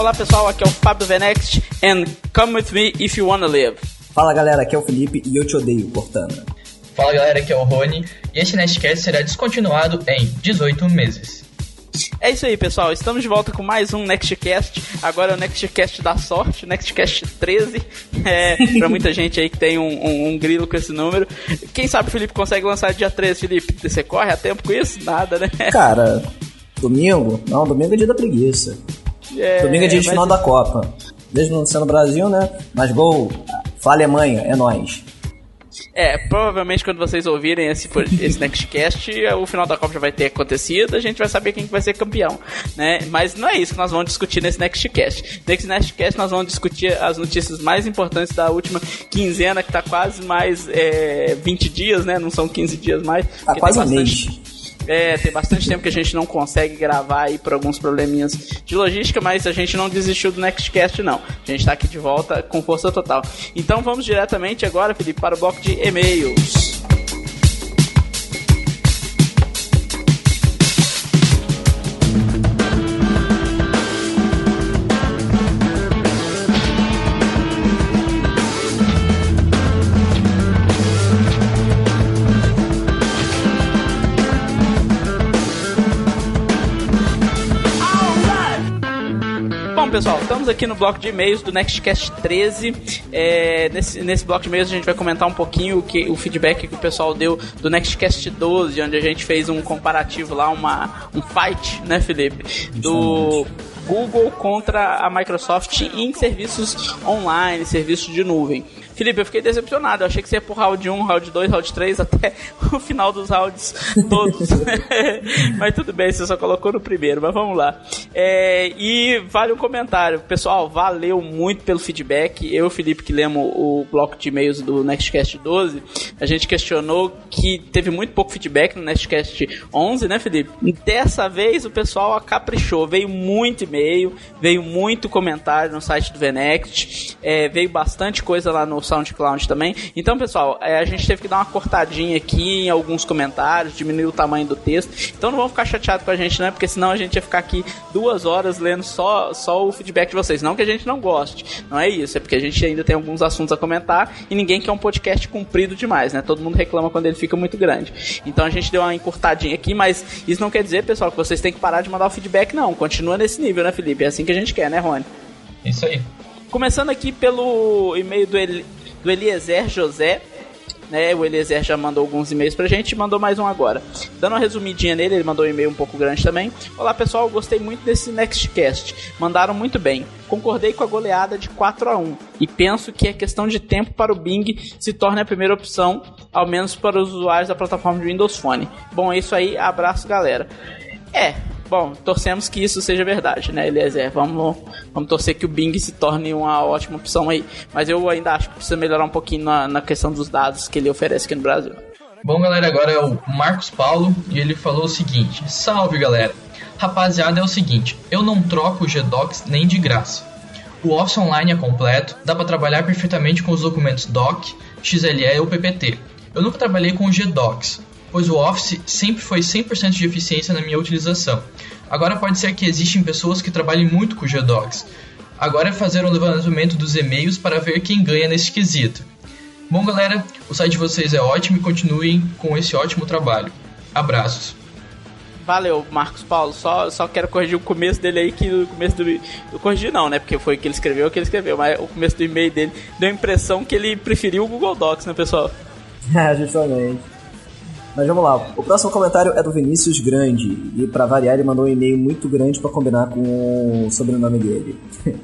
Olá pessoal, aqui é o Fábio Venext and come with me if you wanna live. Fala galera, aqui é o Felipe e eu te odeio, Cortana. Fala galera, aqui é o Rony e este Nestcast será descontinuado em 18 meses. É isso aí, pessoal. Estamos de volta com mais um Nextcast. Agora é o Nextcast da sorte, Nextcast 13. É, pra muita gente aí que tem um, um, um, grilo com esse número. Quem sabe o Felipe consegue lançar dia 13, Felipe? Você corre a tempo com isso? Nada, né? Cara, domingo? Não, domingo é dia da preguiça. É, domingo é dia de final da Copa. Mesmo não sendo no Brasil, né? Mas gol, fala Alemanha, é nós. É, provavelmente quando vocês ouvirem esse, esse Nextcast, o final da Copa já vai ter acontecido, a gente vai saber quem vai ser campeão, né? Mas não é isso que nós vamos discutir nesse Nextcast. Nesse Nextcast nós vamos discutir as notícias mais importantes da última quinzena, que tá quase mais é, 20 dias, né? Não são 15 dias mais. Tá quase um mês. É, tem bastante tempo que a gente não consegue gravar aí por alguns probleminhas de logística, mas a gente não desistiu do Nextcast, não. A gente tá aqui de volta com força total. Então vamos diretamente agora, Felipe, para o bloco de e-mails. Pessoal, estamos aqui no bloco de e-mails do Nextcast 13. É, nesse, nesse bloco de e-mails a gente vai comentar um pouquinho o, que, o feedback que o pessoal deu do Nextcast 12, onde a gente fez um comparativo lá, uma, um fight, né, Felipe? Do Google contra a Microsoft em serviços online, serviços de nuvem. Felipe, eu fiquei decepcionado. Eu achei que você ia pro round 1, round 2, round 3, até o final dos rounds todos. mas tudo bem, você só colocou no primeiro, mas vamos lá. É, e vale um comentário. Pessoal, valeu muito pelo feedback. Eu Felipe que lemos o bloco de e-mails do Nextcast 12, a gente questionou que teve muito pouco feedback no Nextcast 11, né, Felipe? Dessa vez o pessoal caprichou. Veio muito e-mail, veio muito comentário no site do Venext, é, veio bastante coisa lá no SoundCloud também. Então, pessoal, é, a gente teve que dar uma cortadinha aqui em alguns comentários, diminuir o tamanho do texto. Então não vão ficar chateados com a gente, né? Porque senão a gente ia ficar aqui duas horas lendo só, só o feedback de vocês. Não que a gente não goste, não é isso. É porque a gente ainda tem alguns assuntos a comentar e ninguém quer um podcast comprido demais, né? Todo mundo reclama quando ele fica muito grande. Então a gente deu uma encurtadinha aqui, mas isso não quer dizer, pessoal, que vocês têm que parar de mandar o feedback, não. Continua nesse nível, né, Felipe? É assim que a gente quer, né, Rony? Isso aí. Começando aqui pelo e-mail do, do Eliezer José. Né, o Eliezer já mandou alguns e-mails pra gente mandou mais um agora. Dando uma resumidinha nele, ele mandou um e-mail um pouco grande também. Olá pessoal, gostei muito desse Nextcast. Mandaram muito bem. Concordei com a goleada de 4 a 1 e penso que é questão de tempo para o Bing se torne a primeira opção, ao menos para os usuários da plataforma de Windows Phone. Bom, é isso aí, abraço galera. É, Bom, torcemos que isso seja verdade, né, Eliezer? Vamos, vamos torcer que o Bing se torne uma ótima opção aí. Mas eu ainda acho que precisa melhorar um pouquinho na, na questão dos dados que ele oferece aqui no Brasil. Bom, galera, agora é o Marcos Paulo e ele falou o seguinte: Salve, galera! Rapaziada, é o seguinte, eu não troco o GDocs nem de graça. O Office Online é completo, dá para trabalhar perfeitamente com os documentos Doc, XLE ou PPT. Eu nunca trabalhei com o GDocs, pois o Office sempre foi 100% de eficiência na minha utilização. Agora pode ser que existem pessoas que trabalhem muito com o GDocs. Agora é fazer um levantamento dos e-mails para ver quem ganha nesse quesito. Bom, galera, o site de vocês é ótimo e continuem com esse ótimo trabalho. Abraços. Valeu, Marcos Paulo. Só, só quero corrigir o começo dele aí, que o começo do. Eu corrigi não, né? Porque foi o que ele escreveu, o que ele escreveu. Mas o começo do e-mail dele deu a impressão que ele preferiu o Google Docs, né, pessoal? É, justamente. Mas vamos lá. O próximo comentário é do Vinícius Grande. E para variar, ele mandou um e-mail muito grande para combinar com o sobrenome dele.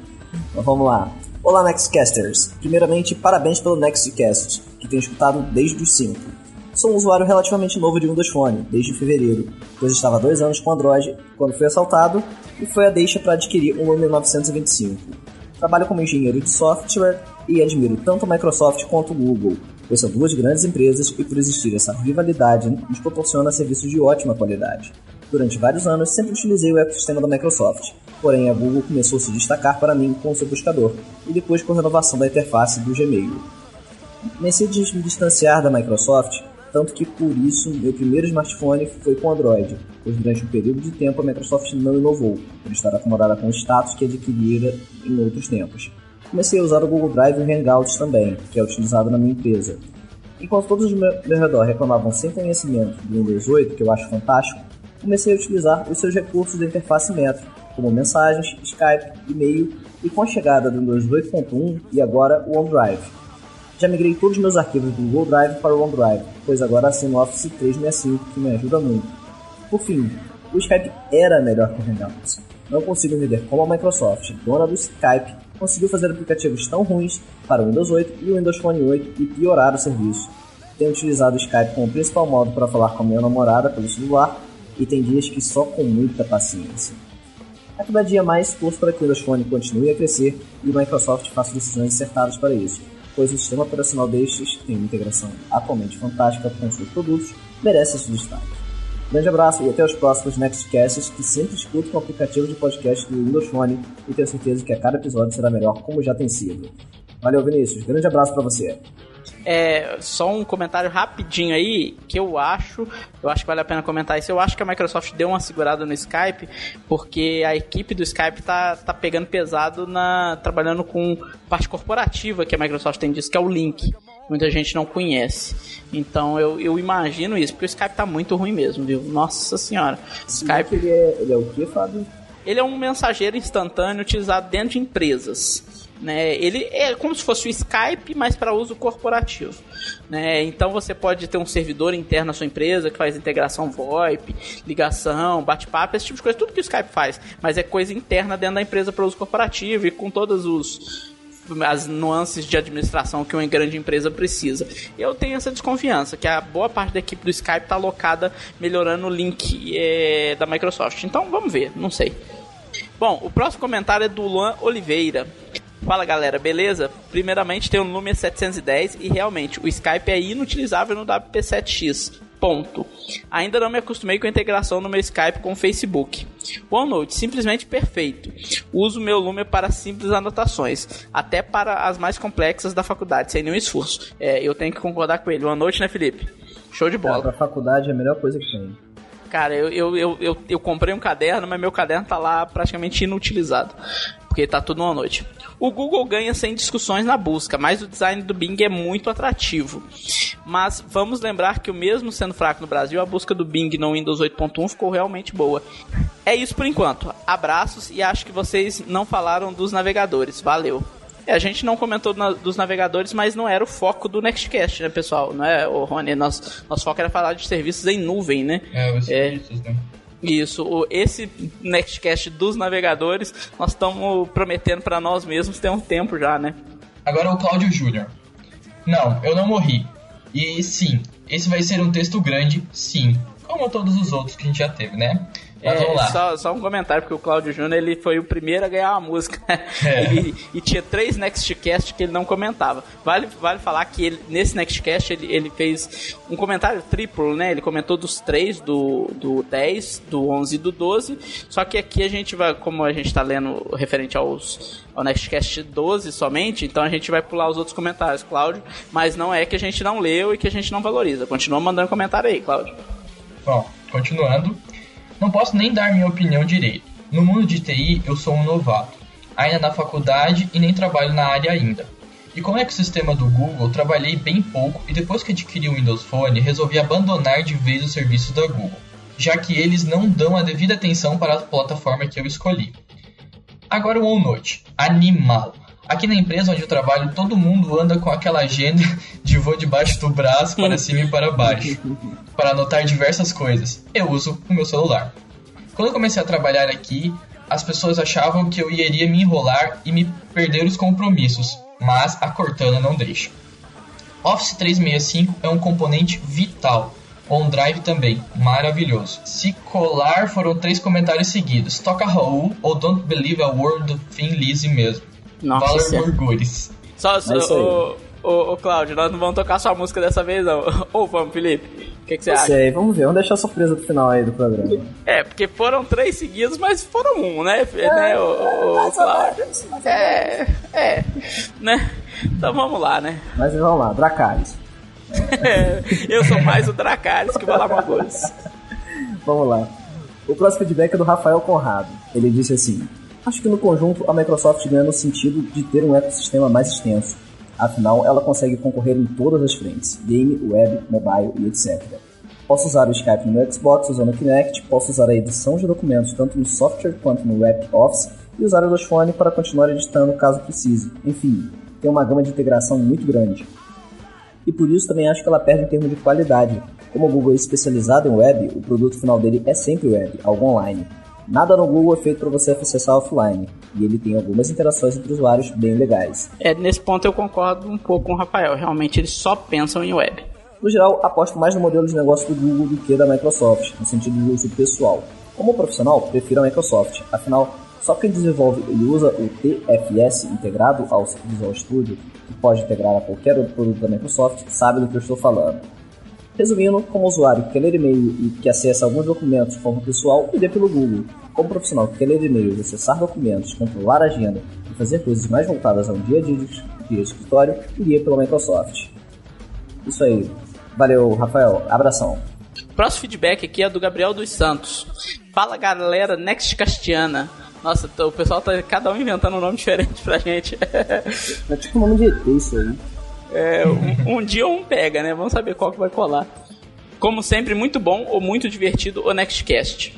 Mas vamos lá. Olá, Nextcasters. Primeiramente, parabéns pelo Nextcast, que tenho escutado desde os 5. Sou um usuário relativamente novo de Windows Phone, desde fevereiro, pois estava há dois anos com Android quando fui assaltado e foi a deixa para adquirir um Lumia 925. Trabalho como engenheiro de software e admiro tanto a Microsoft quanto o Google, pois são duas grandes empresas e por existir essa rivalidade nos proporciona serviços de ótima qualidade. Durante vários anos sempre utilizei o ecossistema da Microsoft, porém a Google começou a se destacar para mim com seu buscador e depois com a renovação da interface do Gmail. Nesse de me distanciar da Microsoft, tanto que por isso meu primeiro smartphone foi com Android, pois durante um período de tempo a Microsoft não inovou, por estar acomodada com o status que adquirira em outros tempos. Comecei a usar o Google Drive e o Hangouts também, que é utilizado na minha empresa. Enquanto todos ao meu redor reclamavam sem conhecimento do Windows 8, que eu acho fantástico, comecei a utilizar os seus recursos da interface Metro, como mensagens, Skype, e-mail e com a chegada do Windows 8.1 e agora o OneDrive. Já migrei todos os meus arquivos do Google Drive para o OneDrive, pois agora assino o Office 365, que me ajuda muito. Por fim, o Skype era melhor que o Hangouts. Não consigo entender como a Microsoft, dona do Skype, conseguiu fazer aplicativos tão ruins para o Windows 8 e o Windows Phone 8 e piorar o serviço. Tenho utilizado o Skype como principal modo para falar com a minha namorada pelo celular e tem dias que só com muita paciência. A cada dia mais torço para que o Windows Phone continue a crescer e a Microsoft faça decisões acertadas para isso, pois o sistema operacional destes tem uma integração atualmente fantástica com seus produtos, merece esse destaque. Grande abraço e até os próximos Nextcasts que sempre escuto com o aplicativo de podcast do Windows Phone e tenho certeza que a cada episódio será melhor como já tem sido. Valeu, Vinícius. Grande abraço para você. É, só um comentário rapidinho aí, que eu acho, eu acho que vale a pena comentar isso. Eu acho que a Microsoft deu uma segurada no Skype, porque a equipe do Skype tá, tá pegando pesado na trabalhando com parte corporativa que a Microsoft tem disso, que é o Link. Muita gente não conhece. Então eu, eu imagino isso, porque o Skype tá muito ruim mesmo, viu? Nossa senhora. Skype ele é, ele é o que, Fábio? Ele é um mensageiro instantâneo utilizado dentro de empresas. Né? Ele é como se fosse o Skype, mas para uso corporativo. Né? Então você pode ter um servidor interno na sua empresa que faz integração VoIP, ligação, bate-papo, esse tipo de coisa, tudo que o Skype faz, mas é coisa interna dentro da empresa para uso corporativo e com todos os as nuances de administração que uma grande empresa precisa. Eu tenho essa desconfiança que a boa parte da equipe do Skype está alocada melhorando o link é, da Microsoft. Então vamos ver, não sei. Bom, o próximo comentário é do Luan Oliveira. Fala galera, beleza? Primeiramente tem o número 710 e realmente o Skype é inutilizável no WP7X. Ponto. Ainda não me acostumei com a integração no meu Skype com o Facebook. OneNote, simplesmente perfeito. Uso meu Lume para simples anotações, até para as mais complexas da faculdade, sem nenhum esforço. É, eu tenho que concordar com ele. OneNote, né, Felipe? Show de bola. Para a faculdade é a melhor coisa que tem. Cara, eu, eu, eu, eu, eu comprei um caderno, mas meu caderno tá lá praticamente inutilizado. Porque tá tudo numa noite. O Google ganha sem discussões na busca, mas o design do Bing é muito atrativo. Mas vamos lembrar que, o mesmo sendo fraco no Brasil, a busca do Bing no Windows 8.1 ficou realmente boa. É isso por enquanto. Abraços e acho que vocês não falaram dos navegadores. Valeu. É, a gente não comentou na, dos navegadores, mas não era o foco do Nextcast, né, pessoal? Não é, o Rony? Nosso, nosso foco era falar de serviços em nuvem, né? É, os serviços, é, né? Isso, esse Nextcast dos navegadores, nós estamos prometendo para nós mesmos tem um tempo já, né? Agora o Cláudio Júnior. Não, eu não morri. E sim, esse vai ser um texto grande, sim. Como todos os outros que a gente já teve, né? Mas vamos lá. Só, só, um comentário, porque o Claudio Júnior ele foi o primeiro a ganhar a música. É. e, e, tinha três Nextcast que ele não comentava. Vale, vale falar que ele, nesse Nextcast ele, ele fez um comentário triplo, né? Ele comentou dos três, do, do 10, do 11 e do 12. Só que aqui a gente vai, como a gente está lendo referente aos, ao Nextcast 12 somente, então a gente vai pular os outros comentários, Cláudio. Mas não é que a gente não leu e que a gente não valoriza. Continua mandando comentário aí, Cláudio. Bom, continuando. Não posso nem dar minha opinião direito. No mundo de TI, eu sou um novato, ainda na faculdade e nem trabalho na área ainda. E com o ecossistema do Google, trabalhei bem pouco e depois que adquiri o Windows Phone, resolvi abandonar de vez os serviços da Google, já que eles não dão a devida atenção para a plataforma que eu escolhi. Agora o OneNote, animal. Aqui na empresa onde eu trabalho, todo mundo anda com aquela agenda de voo debaixo do braço para cima e para baixo, para anotar diversas coisas. Eu uso o meu celular. Quando eu comecei a trabalhar aqui, as pessoas achavam que eu iria me enrolar e me perder os compromissos, mas a Cortana não deixa. Office 365 é um componente vital. OneDrive também, maravilhoso. Se colar foram três comentários seguidos. Toca Raul ou Don't Believe a Word of Thin Lizzy mesmo. Nossa, Valor Morgures. Só, só, ô, ô, ô, Cláudio, nós não vamos tocar sua música dessa vez, não. Ou vamos, Felipe? O que, que você não acha? sei, vamos ver, vamos deixar a surpresa pro final aí do programa. É, porque foram três seguidos, mas foram um, né, é, né, ô, ô, Cláudio? É, é, né? Então vamos lá, né? Mas vamos lá, Dracarys. eu sou mais o Dracarys que o Balamagos. Vamos lá. O próximo feedback é do Rafael Conrado. Ele disse assim: Acho que no conjunto a Microsoft ganha no sentido de ter um ecossistema mais extenso. Afinal, ela consegue concorrer em todas as frentes: game, web, mobile e etc. Posso usar o Skype no Xbox usando o Kinect, posso usar a edição de documentos tanto no software quanto no web Office e usar o Dosfone para continuar editando caso precise. Enfim, tem uma gama de integração muito grande. E por isso também acho que ela perde em termos de qualidade. Como o Google é especializado em web, o produto final dele é sempre web, algo online. Nada no Google é feito para você acessar offline, e ele tem algumas interações entre usuários bem legais. É, nesse ponto eu concordo um pouco com o Rafael, realmente eles só pensam em web. No geral, aposto mais no modelo de negócio do Google do que da Microsoft, no sentido de uso pessoal. Como profissional, prefiro a Microsoft, afinal, só quem desenvolve e usa o TFS integrado ao Visual Studio, que pode integrar a qualquer outro produto da Microsoft, sabe do que eu estou falando. Resumindo, como usuário que quer ler e-mail e que acessa alguns documentos de forma pessoal, iria pelo Google. Como profissional que quer ler e-mails, acessar documentos, controlar a agenda e fazer coisas mais voltadas ao dia a dia de escritório, iria pela Microsoft. Isso aí. Valeu, Rafael. Abração. Próximo feedback aqui é do Gabriel dos Santos. Fala galera Next Castiana. Nossa, o pessoal tá cada um inventando um nome diferente pra gente. É tipo nome de ET isso aí. É, um, um, dia um pega, né? Vamos saber qual que vai colar. Como sempre, muito bom ou muito divertido o Nextcast.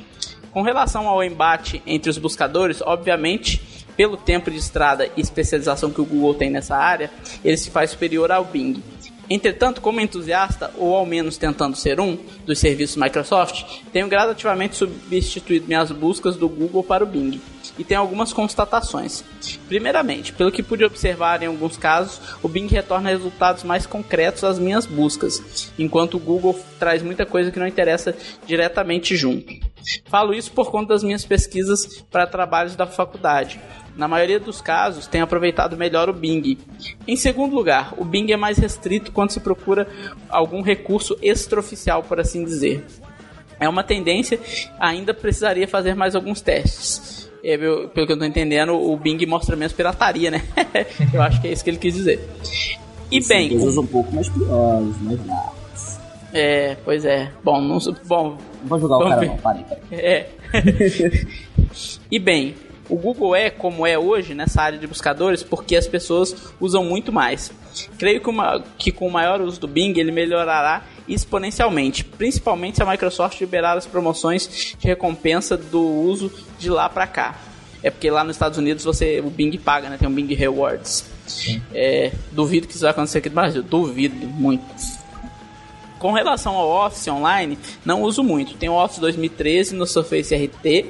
Com relação ao embate entre os buscadores, obviamente, pelo tempo de estrada e especialização que o Google tem nessa área, ele se faz superior ao Bing. Entretanto, como entusiasta, ou ao menos tentando ser um, dos serviços Microsoft, tenho gradativamente substituído minhas buscas do Google para o Bing e tem algumas constatações. Primeiramente, pelo que pude observar em alguns casos, o Bing retorna resultados mais concretos às minhas buscas, enquanto o Google traz muita coisa que não interessa diretamente junto. Falo isso por conta das minhas pesquisas para trabalhos da faculdade. Na maioria dos casos, tenho aproveitado melhor o Bing. Em segundo lugar, o Bing é mais restrito quando se procura algum recurso extraoficial, por assim dizer. É uma tendência, ainda precisaria fazer mais alguns testes. É, pelo que eu tô entendendo, o Bing mostra menos pirataria, né? eu acho que é isso que ele quis dizer. E São bem. coisas um pouco mais piores, mais graves. É, pois é. Bom, não bom. Não vou jogar o cara ver. não, parei, parei. É. e bem, o Google é como é hoje nessa área de buscadores porque as pessoas usam muito mais. Creio que, uma, que com o maior uso do Bing ele melhorará exponencialmente, principalmente se a Microsoft liberar as promoções de recompensa do uso de lá para cá. É porque lá nos Estados Unidos você o Bing paga, né? Tem um Bing Rewards. É, duvido que isso vai acontecer aqui no Brasil. Duvido muito. Com relação ao Office Online, não uso muito. Tenho o Office 2013 no Surface RT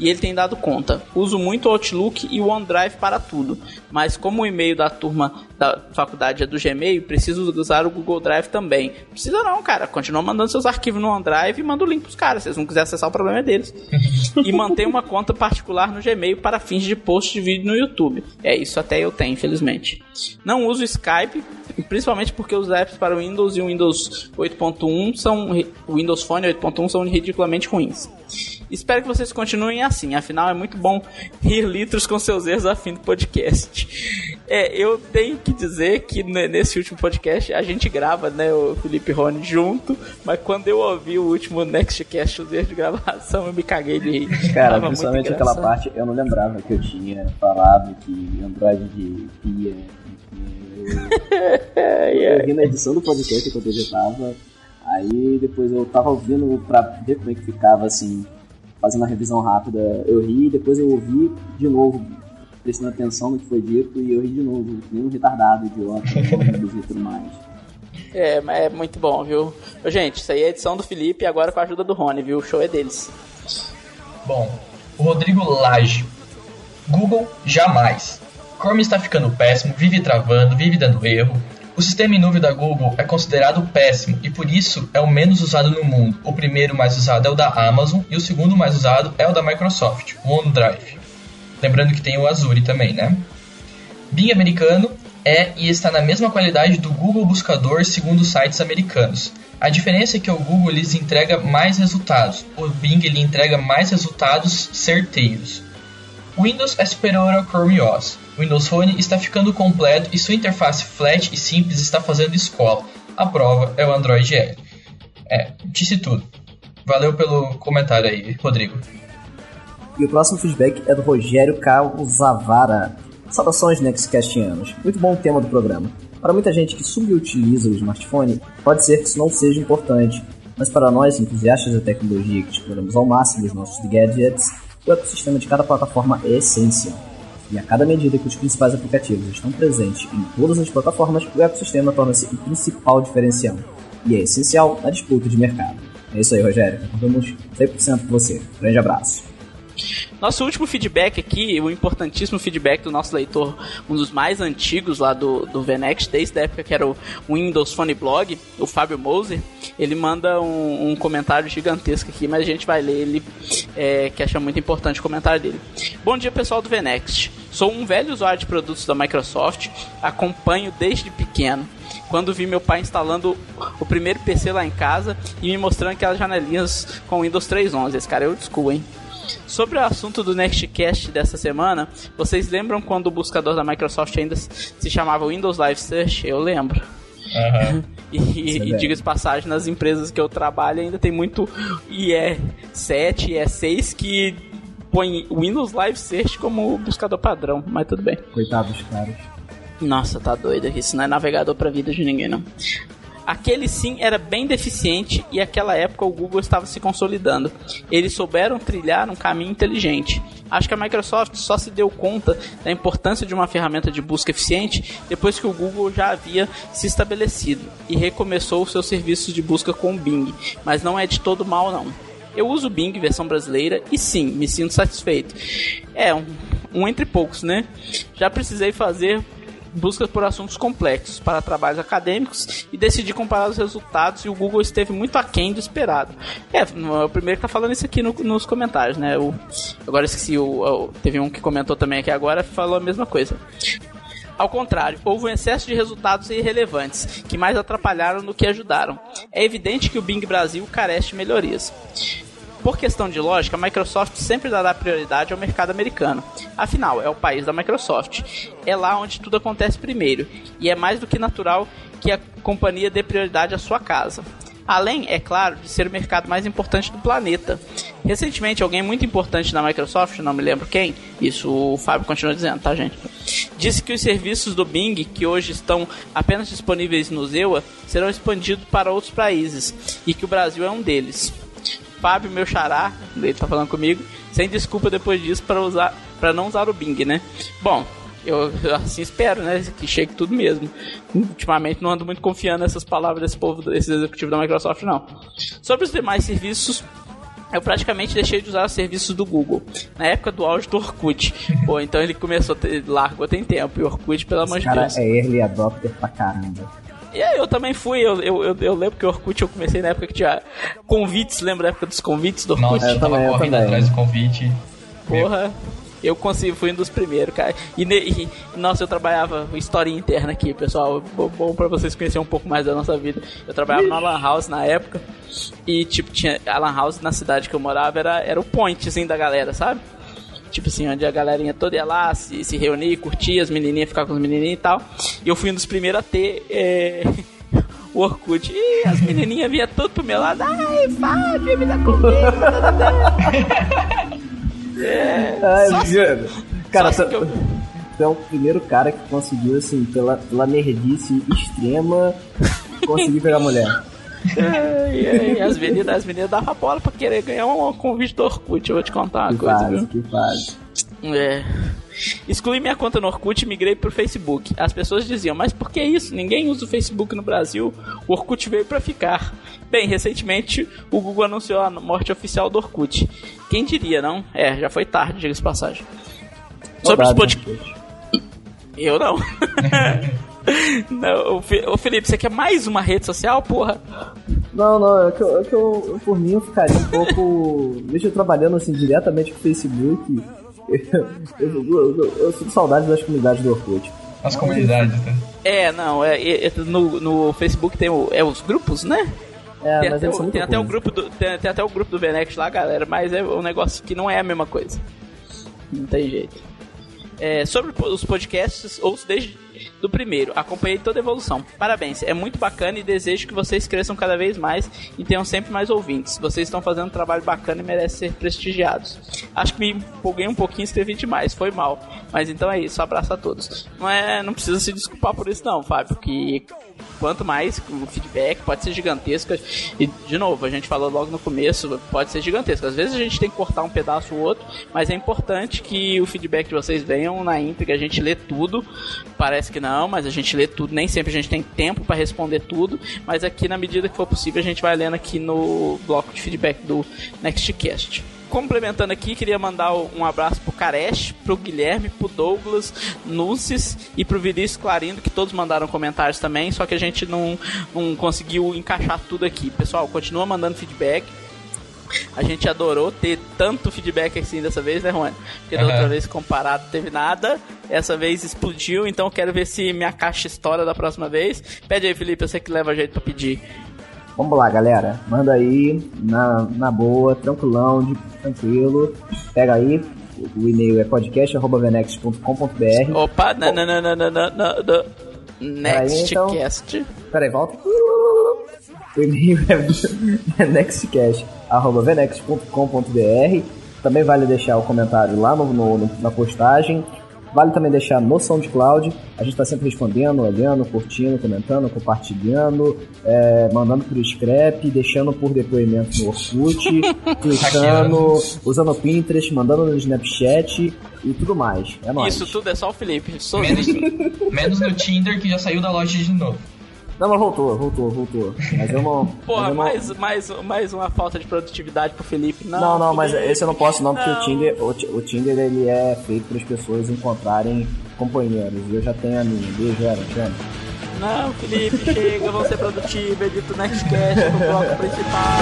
e ele tem dado conta. Uso muito o Outlook e o OneDrive para tudo, mas como o e-mail da turma da faculdade é do Gmail, preciso usar o Google Drive também. Precisa não, cara. Continua mandando seus arquivos no OneDrive e manda o link pros caras. Se eles não quiserem acessar, o problema é deles. e mantém uma conta particular no Gmail para fins de post de vídeo no YouTube. É isso até eu tenho, infelizmente. Não uso Skype, principalmente porque os apps para o Windows e o Windows 8.1 são o Windows Phone 8.1 são ridiculamente ruins. Espero que vocês continuem assim, afinal é muito bom rir litros com seus erros a fim do podcast. É, eu tenho que dizer que nesse último podcast a gente grava, né, o Felipe Rony junto, mas quando eu ouvi o último Nextcast, os erros de gravação, eu me caguei de rir. Cara, principalmente aquela parte, eu não lembrava que eu tinha falado que Android de pia eu vi na edição do podcast quando eu já tava. Aí depois eu tava ouvindo pra ver como é que ficava assim, fazendo uma revisão rápida. Eu ri, depois eu ouvi de novo, prestando atenção no que foi dito, e eu ri de novo, nem um retardado, idiota, e tudo mais. É, é muito bom, viu? Gente, isso aí é a edição do Felipe agora com a ajuda do Rony, viu? O show é deles. Bom, o Rodrigo Lage. Google jamais. Chrome está ficando péssimo, vive travando, vive dando erro. O sistema em nuvem da Google é considerado péssimo e por isso é o menos usado no mundo. O primeiro mais usado é o da Amazon e o segundo mais usado é o da Microsoft, o OneDrive. Lembrando que tem o Azure também, né? Bing americano é e está na mesma qualidade do Google Buscador segundo sites americanos. A diferença é que o Google lhes entrega mais resultados, o Bing ele entrega mais resultados certeiros. Windows é superior ao Chrome OS. O Windows Phone está ficando completo e sua interface flat e simples está fazendo escola. a prova é o Android L. É, disse tudo. Valeu pelo comentário aí, Rodrigo. E o próximo feedback é do Rogério Calzavara. Saudações Nextcastianos. Muito bom o tema do programa. Para muita gente que subutiliza o smartphone, pode ser que isso não seja importante, mas para nós, entusiastas da tecnologia que exploramos ao máximo os nossos gadgets, o ecossistema de cada plataforma é essencial. E a cada medida que os principais aplicativos estão presentes em todas as plataformas, o ecossistema torna-se o principal diferencial. E é essencial na disputa de mercado. É isso aí, Rogério. Contamos 100% com você. Grande abraço. Nosso último feedback aqui, o importantíssimo feedback do nosso leitor, um dos mais antigos lá do, do Venex, desde a época que era o Windows Phone Blog, o Fábio Moser, ele manda um, um comentário gigantesco aqui, mas a gente vai ler ele, é, que acha muito importante o comentário dele. Bom dia pessoal do Venext. Sou um velho usuário de produtos da Microsoft, acompanho desde pequeno quando vi meu pai instalando o primeiro PC lá em casa e me mostrando aquelas janelinhas com Windows 3.11. Esse cara é old school, hein? Sobre o assunto do Nextcast dessa semana, vocês lembram quando o buscador da Microsoft ainda se chamava Windows Live Search? Eu lembro. Uhum. e, e diga de passagem, nas empresas que eu trabalho ainda tem muito IE7, IE6 que põe Windows Live Search como buscador padrão, mas tudo bem. Coitados caras. Nossa, tá doido aqui. Isso não é navegador pra vida de ninguém, não. Aquele sim era bem deficiente e aquela época o Google estava se consolidando. Eles souberam trilhar um caminho inteligente. Acho que a Microsoft só se deu conta da importância de uma ferramenta de busca eficiente depois que o Google já havia se estabelecido e recomeçou os seus serviços de busca com o Bing, mas não é de todo mal não. Eu uso o Bing versão brasileira e sim, me sinto satisfeito. É um, um entre poucos, né? Já precisei fazer busca por assuntos complexos para trabalhos acadêmicos e decidi comparar os resultados e o Google esteve muito aquém do esperado. É, o primeiro que tá falando isso aqui no, nos comentários, né? O, agora esqueci, o, o, teve um que comentou também aqui agora, falou a mesma coisa. Ao contrário, houve um excesso de resultados irrelevantes, que mais atrapalharam do que ajudaram. É evidente que o Bing Brasil carece de melhorias. Por questão de lógica, a Microsoft sempre dará prioridade ao mercado americano. Afinal, é o país da Microsoft. É lá onde tudo acontece primeiro. E é mais do que natural que a companhia dê prioridade à sua casa. Além, é claro, de ser o mercado mais importante do planeta. Recentemente, alguém muito importante na Microsoft, não me lembro quem, isso o Fábio continua dizendo, tá, gente? Disse que os serviços do Bing, que hoje estão apenas disponíveis no Zewa, serão expandidos para outros países e que o Brasil é um deles. Fábio, meu xará, ele tá falando comigo, sem desculpa depois disso para usar para não usar o Bing, né? Bom, eu assim espero, né? Que chegue tudo mesmo. Ultimamente não ando muito confiando nessas palavras desse povo, desse executivo da Microsoft, não. Sobre os demais serviços, eu praticamente deixei de usar os serviços do Google. Na época do auge do Orkut. Pô, então ele começou a ter, largou tem tempo. E Orkut, pelo amor de Deus. cara é early adopter pra caramba. E aí eu também fui, eu, eu, eu, eu, lembro que o Orkut eu comecei na época que tinha convites, lembra da época dos convites do Orkut? Nossa, eu tava também, correndo atrás do convite. Porra. Eu consegui, fui um dos primeiros, cara. E, e, nossa, eu trabalhava história interna aqui, pessoal. Bom, bom pra vocês conhecerem um pouco mais da nossa vida. Eu trabalhava na Lan House na época. E, tipo, tinha a Lan House na cidade que eu morava, era, era o point, assim, da galera, sabe? Tipo assim, onde a galerinha toda ia lá, se, se reunir, curtir, as menininhas ficar com os menininhos e tal. E eu fui um dos primeiros a ter é, o Orkut. E as menininhas vinham tudo pro meu lado. Ai, Fábio, me dá comigo. é, Ai, só, Cara, só eu... tu é o primeiro cara que conseguiu, assim, pela, pela nerdice extrema, conseguir pegar mulher. e, as meninas, as meninas davam bola pra querer ganhar um convite do Orkut, eu vou te contar uma que coisa, viu? Que faz. É. Excluí minha conta no Orkut e migrei pro Facebook. As pessoas diziam, mas por que isso? Ninguém usa o Facebook no Brasil. O Orkut veio para ficar. Bem, recentemente o Google anunciou a morte oficial do Orkut. Quem diria, não? É, já foi tarde, diga-se passagem. Sobre os podcasts. Eu não. Não, ô Felipe, você quer mais uma rede social, porra? Não, não, é que, eu, é que eu, por mim eu ficaria um pouco. Deixa eu trabalhando assim diretamente com o Facebook. Eu, eu, eu, sinto saudade das comunidades do Orkut. As comunidades, né? É, não, é, é, no, no Facebook tem o, é os grupos, né? É, tem mas até, o, tem até o grupo do tem, tem, até o grupo do Venex lá, galera, mas é um negócio que não é a mesma coisa. Não tem jeito. é, sobre os podcasts, ouço desde do primeiro. Acompanhei toda a evolução. Parabéns, é muito bacana e desejo que vocês cresçam cada vez mais e tenham sempre mais ouvintes. Vocês estão fazendo um trabalho bacana e merecem ser prestigiados. Acho que me empolguei um pouquinho e escrevi demais, foi mal. Mas então é isso, abraço a todos. Não, é, não precisa se desculpar por isso não, Fábio, que quanto mais o feedback pode ser gigantesco. E, de novo, a gente falou logo no começo, pode ser gigantesco. Às vezes a gente tem que cortar um pedaço ou outro, mas é importante que o feedback de vocês venham na íntegra, a gente lê tudo. Parece que não, mas a gente lê tudo. Nem sempre a gente tem tempo para responder tudo, mas aqui, na medida que for possível, a gente vai lendo aqui no bloco de feedback do Nextcast complementando aqui, queria mandar um abraço pro Caresh, pro Guilherme, pro Douglas, Nunces e pro Vinícius Clarindo, que todos mandaram comentários também, só que a gente não, não conseguiu encaixar tudo aqui. Pessoal, continua mandando feedback. A gente adorou ter tanto feedback assim dessa vez, né, Rony? Porque da outra vez comparado teve nada, essa vez explodiu, então quero ver se minha caixa estoura da próxima vez. Pede aí, Felipe, eu sei que leva jeito pra pedir. Vamos lá, galera. Manda aí, na, na boa, tranquilão, de, tranquilo. Pega aí, o e-mail é podcast.venex.com.br. Opa, não, não, não, não, não, não, não. Nextcast. Então, peraí, volta. O e-mail é nextcast.venex.com.br. Também vale deixar o comentário lá no, no, na postagem. Vale também deixar no SoundCloud. A gente está sempre respondendo, olhando, curtindo, comentando, compartilhando, é, mandando pro scrap, deixando por depoimento no Orkut, clicando, usando o Pinterest, mandando no Snapchat e tudo mais. É nóis. Isso tudo é só o Felipe. Menos, menos no Tinder que já saiu da loja de novo. Não, mas voltou, voltou, voltou. Mas eu não. Porra, eu não... Mais, mais, mais uma falta de produtividade pro Felipe. Não, não, não Felipe, mas esse eu não posso não, porque não. o Tinder, o, o, Tinder ele é feito para as pessoas encontrarem companheiros. E eu já tenho a minha. Beijo, Era, tchau. Não, Felipe, chega, vamos ser produtivo, edita o Nextcast no bloco principal.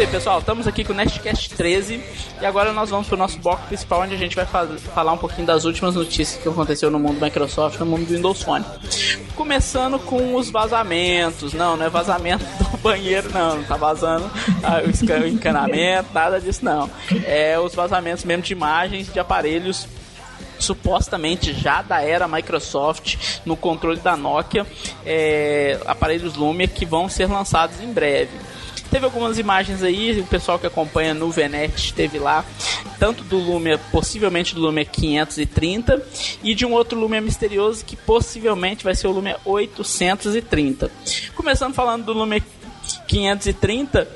Aí, pessoal. Estamos aqui com o Nextcast 13 e agora nós vamos para o nosso bloco principal, onde a gente vai falar um pouquinho das últimas notícias que aconteceu no mundo do Microsoft, no mundo do Windows Phone. Começando com os vazamentos. Não, não é vazamento do banheiro, não. Não tá vazando ah, o encanamento, nada disso, não. É os vazamentos mesmo de imagens de aparelhos supostamente já da era Microsoft no controle da Nokia, é, aparelhos Lumia que vão ser lançados em breve. Teve algumas imagens aí, o pessoal que acompanha no Venet teve lá, tanto do Lumia, possivelmente do Lumia 530, e de um outro Lumia misterioso que possivelmente vai ser o Lumia 830. Começando falando do Lumia 530,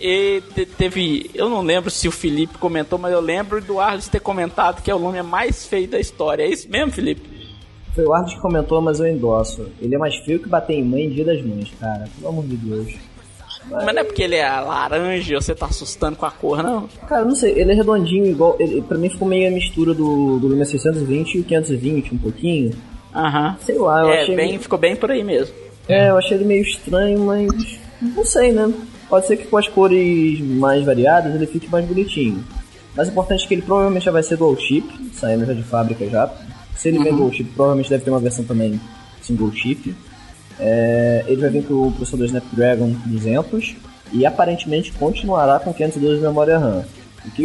e te- teve. Eu não lembro se o Felipe comentou, mas eu lembro do Arles ter comentado que é o Lumia mais feio da história. É isso mesmo, Felipe? Foi o Arnold que comentou, mas eu endosso. Ele é mais feio que bater em mãe em dia das mães, cara. Pelo amor de Deus. Mas não é porque ele é laranja e você tá assustando com a cor, não? Cara, não sei, ele é redondinho igual. Ele, pra mim ficou meio a mistura do, do Lumia 620 e o 520, um pouquinho. Aham. Sei lá, eu É, achei. bem, ficou bem por aí mesmo. É, eu achei ele meio estranho, mas. Não sei, né? Pode ser que com as cores mais variadas ele fique mais bonitinho. Mas o importante é que ele provavelmente já vai ser dual chip, saindo já de fábrica já. Se ele vem dual chip, provavelmente deve ter uma versão também single chip. É, ele vai vir com o processador Snapdragon 200 e aparentemente continuará com 512 de memória RAM. O que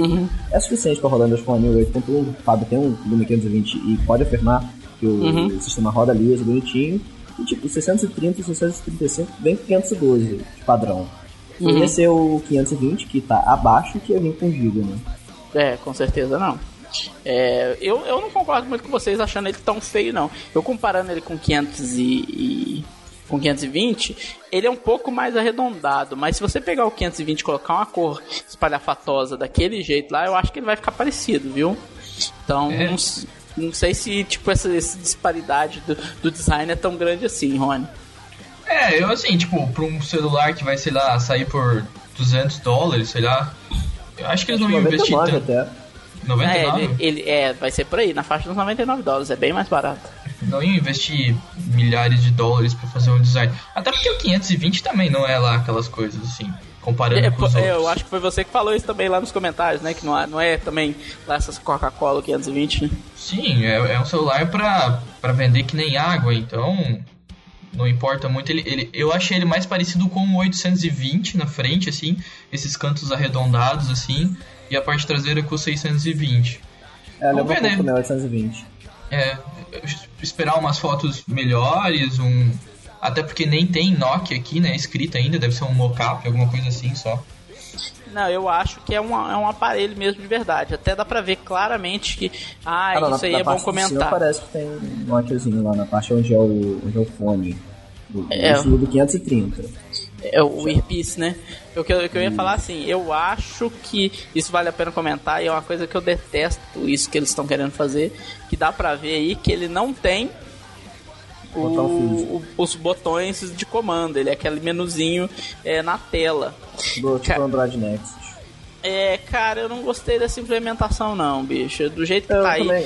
é suficiente para rodar Windows Phone 8.1. O Fábio tem um Lumia 520 e pode afirmar que o sistema roda liso, bonitinho. E tipo, 630 e 635 vem com 512 de padrão. Uhum. Esse é o 520 que tá abaixo que ia vir com GB, né? É, com certeza não. É, eu, eu não concordo muito com vocês achando ele tão feio, não. Eu comparando ele com 500 e, e- com 520, ele é um pouco mais arredondado, mas se você pegar o 520 e colocar uma cor espalhafatosa daquele jeito lá, eu acho que ele vai ficar parecido, viu? Então, É. não, não sei se tipo essa, essa disparidade do, do design é tão grande assim, Rony. É, eu assim, tipo, pra um celular que vai, sei lá, sair por 200 dólares, sei lá. Eu acho que eles não iam investir 99 tanto. até. 99? É, ele, ele- é, vai ser por aí, na faixa dos 99 dólares, é bem mais barato. Não iam investir milhares de dólares para fazer um design. Até porque o 520 também não é lá aquelas coisas assim, comparando é, com os é, outros. Eu acho que foi você que falou isso também lá nos comentários, né? Que não é, não é também lá essas Coca-Cola 520, né? Sim, é, é um celular para vender que nem água, então não importa muito. Ele, ele, eu achei ele mais parecido com o 820 na frente, assim, esses cantos arredondados, assim, e a parte traseira com o 620. É, lembra um ver, né? pouco, né? 820. É, esperar umas fotos melhores, um. Até porque nem tem Nokia aqui, né? Escrito ainda, deve ser um mockup, alguma coisa assim só. Não, eu acho que é um, é um aparelho mesmo de verdade. Até dá pra ver claramente que. Ah, não, isso na, aí na é bom comentar. parece que tem um Nokiazinho lá na parte onde é o, onde é o fone. Do, É. Do 530. É o earpiece, né? O que, eu, que eu ia falar assim, eu acho que isso vale a pena comentar e é uma coisa que eu detesto isso que eles estão querendo fazer, que dá pra ver aí que ele não tem o- o- os botões de comando, ele é aquele menuzinho é, na tela. Do tipo Ca- Android Nexus. É, cara, eu não gostei dessa implementação não, bicho. Do jeito que Eu tá aí. também.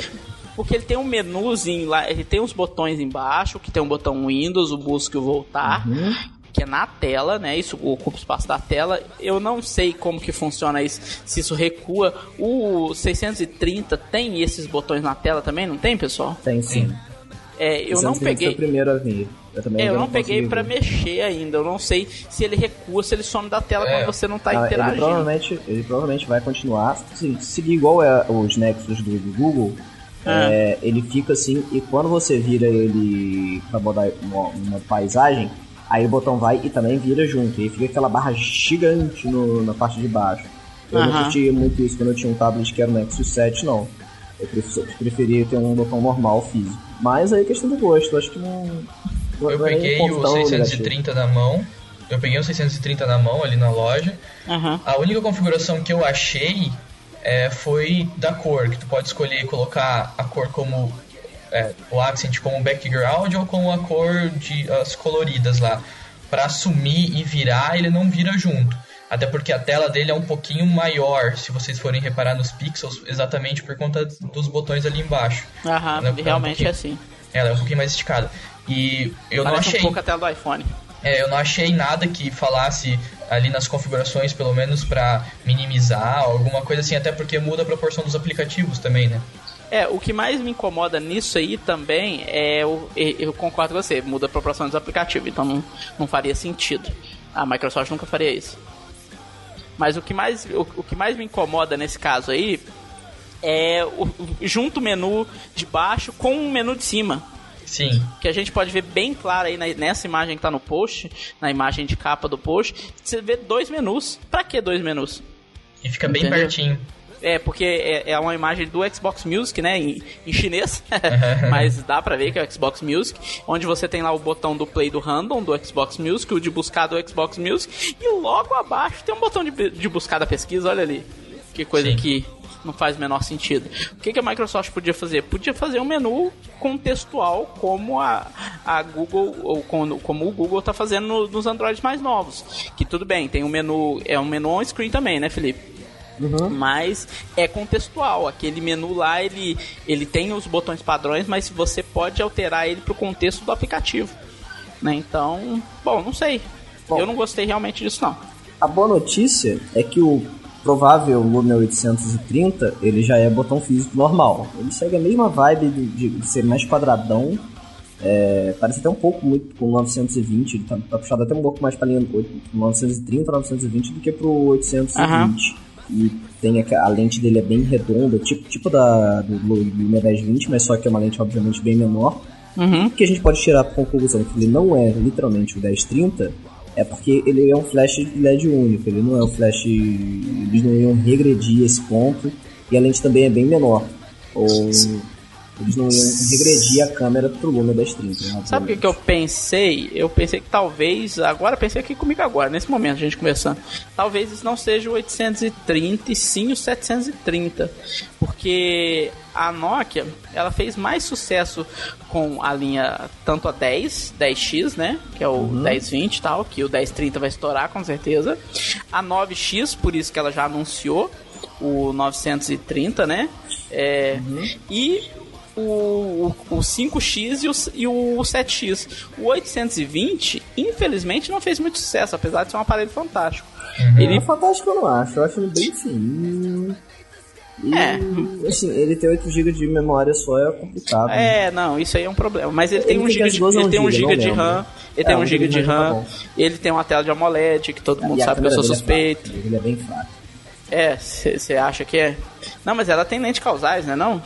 Porque ele tem um menuzinho lá, ele tem uns botões embaixo, que tem um botão Windows, o busca e o voltar, Uhum. Que é na tela, né? Isso ocupa o espaço da tela. Eu não sei como que funciona isso, se isso recua. O 630 tem esses botões na tela também, não tem, pessoal? Tem sim. É, eu não 630 foi peguei. o primeiro a vir. Eu também É, eu ainda não peguei ver. mexer ainda. Eu não sei se ele recua, se ele some da tela É. quando você não tá Ah, ele, interagindo. provavelmente, ele provavelmente vai continuar. Se seguir igual é os Nexus do, do Google, Ah. é, ele fica assim, e quando você vira ele pra botar uma, uma paisagem, aí o botão vai e também vira junto. E aí fica aquela barra gigante no- na parte de baixo. Eu não Aham. curtia muito isso quando eu tinha um tablet que era o Nexus 7, não. Eu pref- preferia ter um botão normal físico. Mas aí é questão do gosto, eu acho que não. não- Eu não é peguei o tão negativo. 630 na mão. Eu peguei o 630 na mão ali na loja. A única configuração que eu achei é, foi da cor, que tu pode escolher colocar a cor como é, o accent como background ou como a cor de as coloridas lá. Pra assumir e virar, ele não vira junto. Até porque a tela dele é um pouquinho maior, se vocês forem reparar nos pixels, exatamente por conta dos botões ali embaixo. Aham, é um realmente é pouquinho- assim. Ela é um pouquinho mais esticada. E eu não Parece achei. um pouco a tela do iPhone. É, eu não achei nada que falasse ali nas configurações, pelo menos pra minimizar, alguma coisa assim, até porque muda a proporção dos aplicativos também, né? É, o que mais me incomoda nisso aí também é o. Eu concordo com você, muda a proporção dos aplicativos, então não, não faria sentido. A Microsoft nunca faria isso. Mas o que mais, o, o que mais me incomoda nesse caso aí é o, junto o menu de baixo com o menu de cima. Sim. Que a gente pode ver bem claro aí na- nessa imagem que tá no post, na imagem de capa do post, você vê dois menus. Pra que dois menus? E fica bem Entendeu? pertinho. É, porque é, é uma imagem do Xbox Music, né, em, em chinês, mas dá pra ver que é o Xbox Music, onde você tem lá o botão do play do random do Xbox Music, o de buscar do Xbox Music, e logo abaixo tem um botão de, de buscar da pesquisa, olha ali. Que coisa Sim. que não faz o menor sentido. O que, que a Microsoft podia fazer? Podia fazer um menu contextual como a, a Google, ou como, como o Google tá fazendo no- nos Androids mais novos. Que tudo bem, tem um menu, é um menu on-screen também, né, Felipe? Mas é contextual. Aquele menu lá, ele, ele tem os botões padrões, mas você pode alterar ele pro contexto do aplicativo. Né? Então, bom, não sei. Bom. Eu não gostei realmente disso, não. A boa notícia é que o provável Lumia 830 ele já é botão físico normal. Ele segue a mesma vibe de, de- ser mais quadradão. É, parece até um pouco muito com o 920, ele tá, tá puxado até um pouco mais para linha 930, 920 do que pro 820. Aham. E tem a, a lente dele é bem redonda, tipo, tipo da do, Lumia 1020, mas só que é uma lente obviamente bem menor. Uhum. Que a gente pode tirar por conclusão que ele não é literalmente o 1030 é porque ele é um flash de LED único, ele não é um flash. Eles não iam regredir esse ponto e a lente também é bem menor. Ou não iam regredir a câmera pro Lumia 1030. né, Sabe o que, eu pensei? Eu pensei que talvez. Agora pensei aqui comigo agora, nesse momento, a gente conversando. Talvez isso não seja o 830 e sim o 730. Porque a Nokia, ela fez mais sucesso com a linha, tanto a 10, 10X, né? Que é o 1020 e tal, que o 1030 vai estourar com certeza. A 9X, por isso que ela já anunciou o 930, né? É, E o, o, o 5X e o, e o 7X. O 820, infelizmente, não fez muito sucesso, apesar de ser um aparelho fantástico. Uhum. Ele... É fantástico eu não acho, eu acho ele bem fininho. E, é. Assim, ele tem 8 GB de memória só é complicado. É, não, isso aí é um problema. Mas ele, ele tem 1 GB de, ele tem 1 GB de RAM, ele é, tem 1 GB de RAM, ele tem uma tela de AMOLED, que todo mundo sabe que eu sou suspeito. ele é bem fraco. É, você acha que é? Não, mas ela tem lente causais, né não?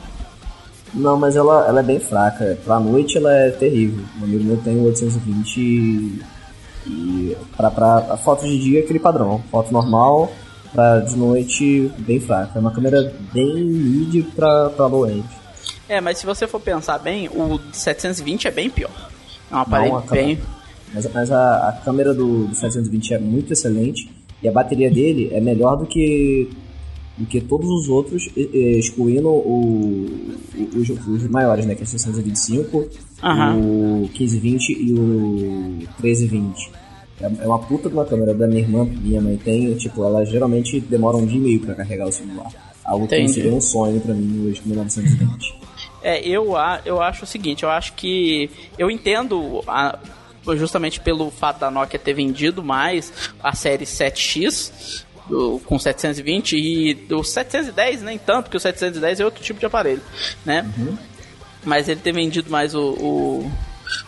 Não, mas ela, ela é bem fraca. Pra noite ela é terrível. O amigo meu tem 820 e, e pra, pra a foto de dia é aquele padrão. Foto normal, pra de noite bem fraca. É uma câmera bem mid pra, pra low end. É, mas se você for pensar bem, o 720 é bem pior. É um aparelho Não, bem... Mas, mas a, a câmera do, do 720 é muito excelente e a bateria dele é melhor do que do que todos os outros, excluindo o, os, os, maiores, né? Que é o 625, uhum. o 1520 e o 1320. É, é uma puta de uma câmera da minha irmã, minha mãe tem, tipo, ela geralmente demora um dia e meio pra carregar o celular. Algo que seria um sonho pra mim hoje com 1920. É, eu, eu acho o seguinte, eu acho que eu entendo a, justamente pelo fato da Nokia ter vendido mais a série 7X, do, com 720 e o 710 nem tanto, porque o 710 é outro tipo de aparelho, né? Uhum. Mas ele ter vendido mais o, o,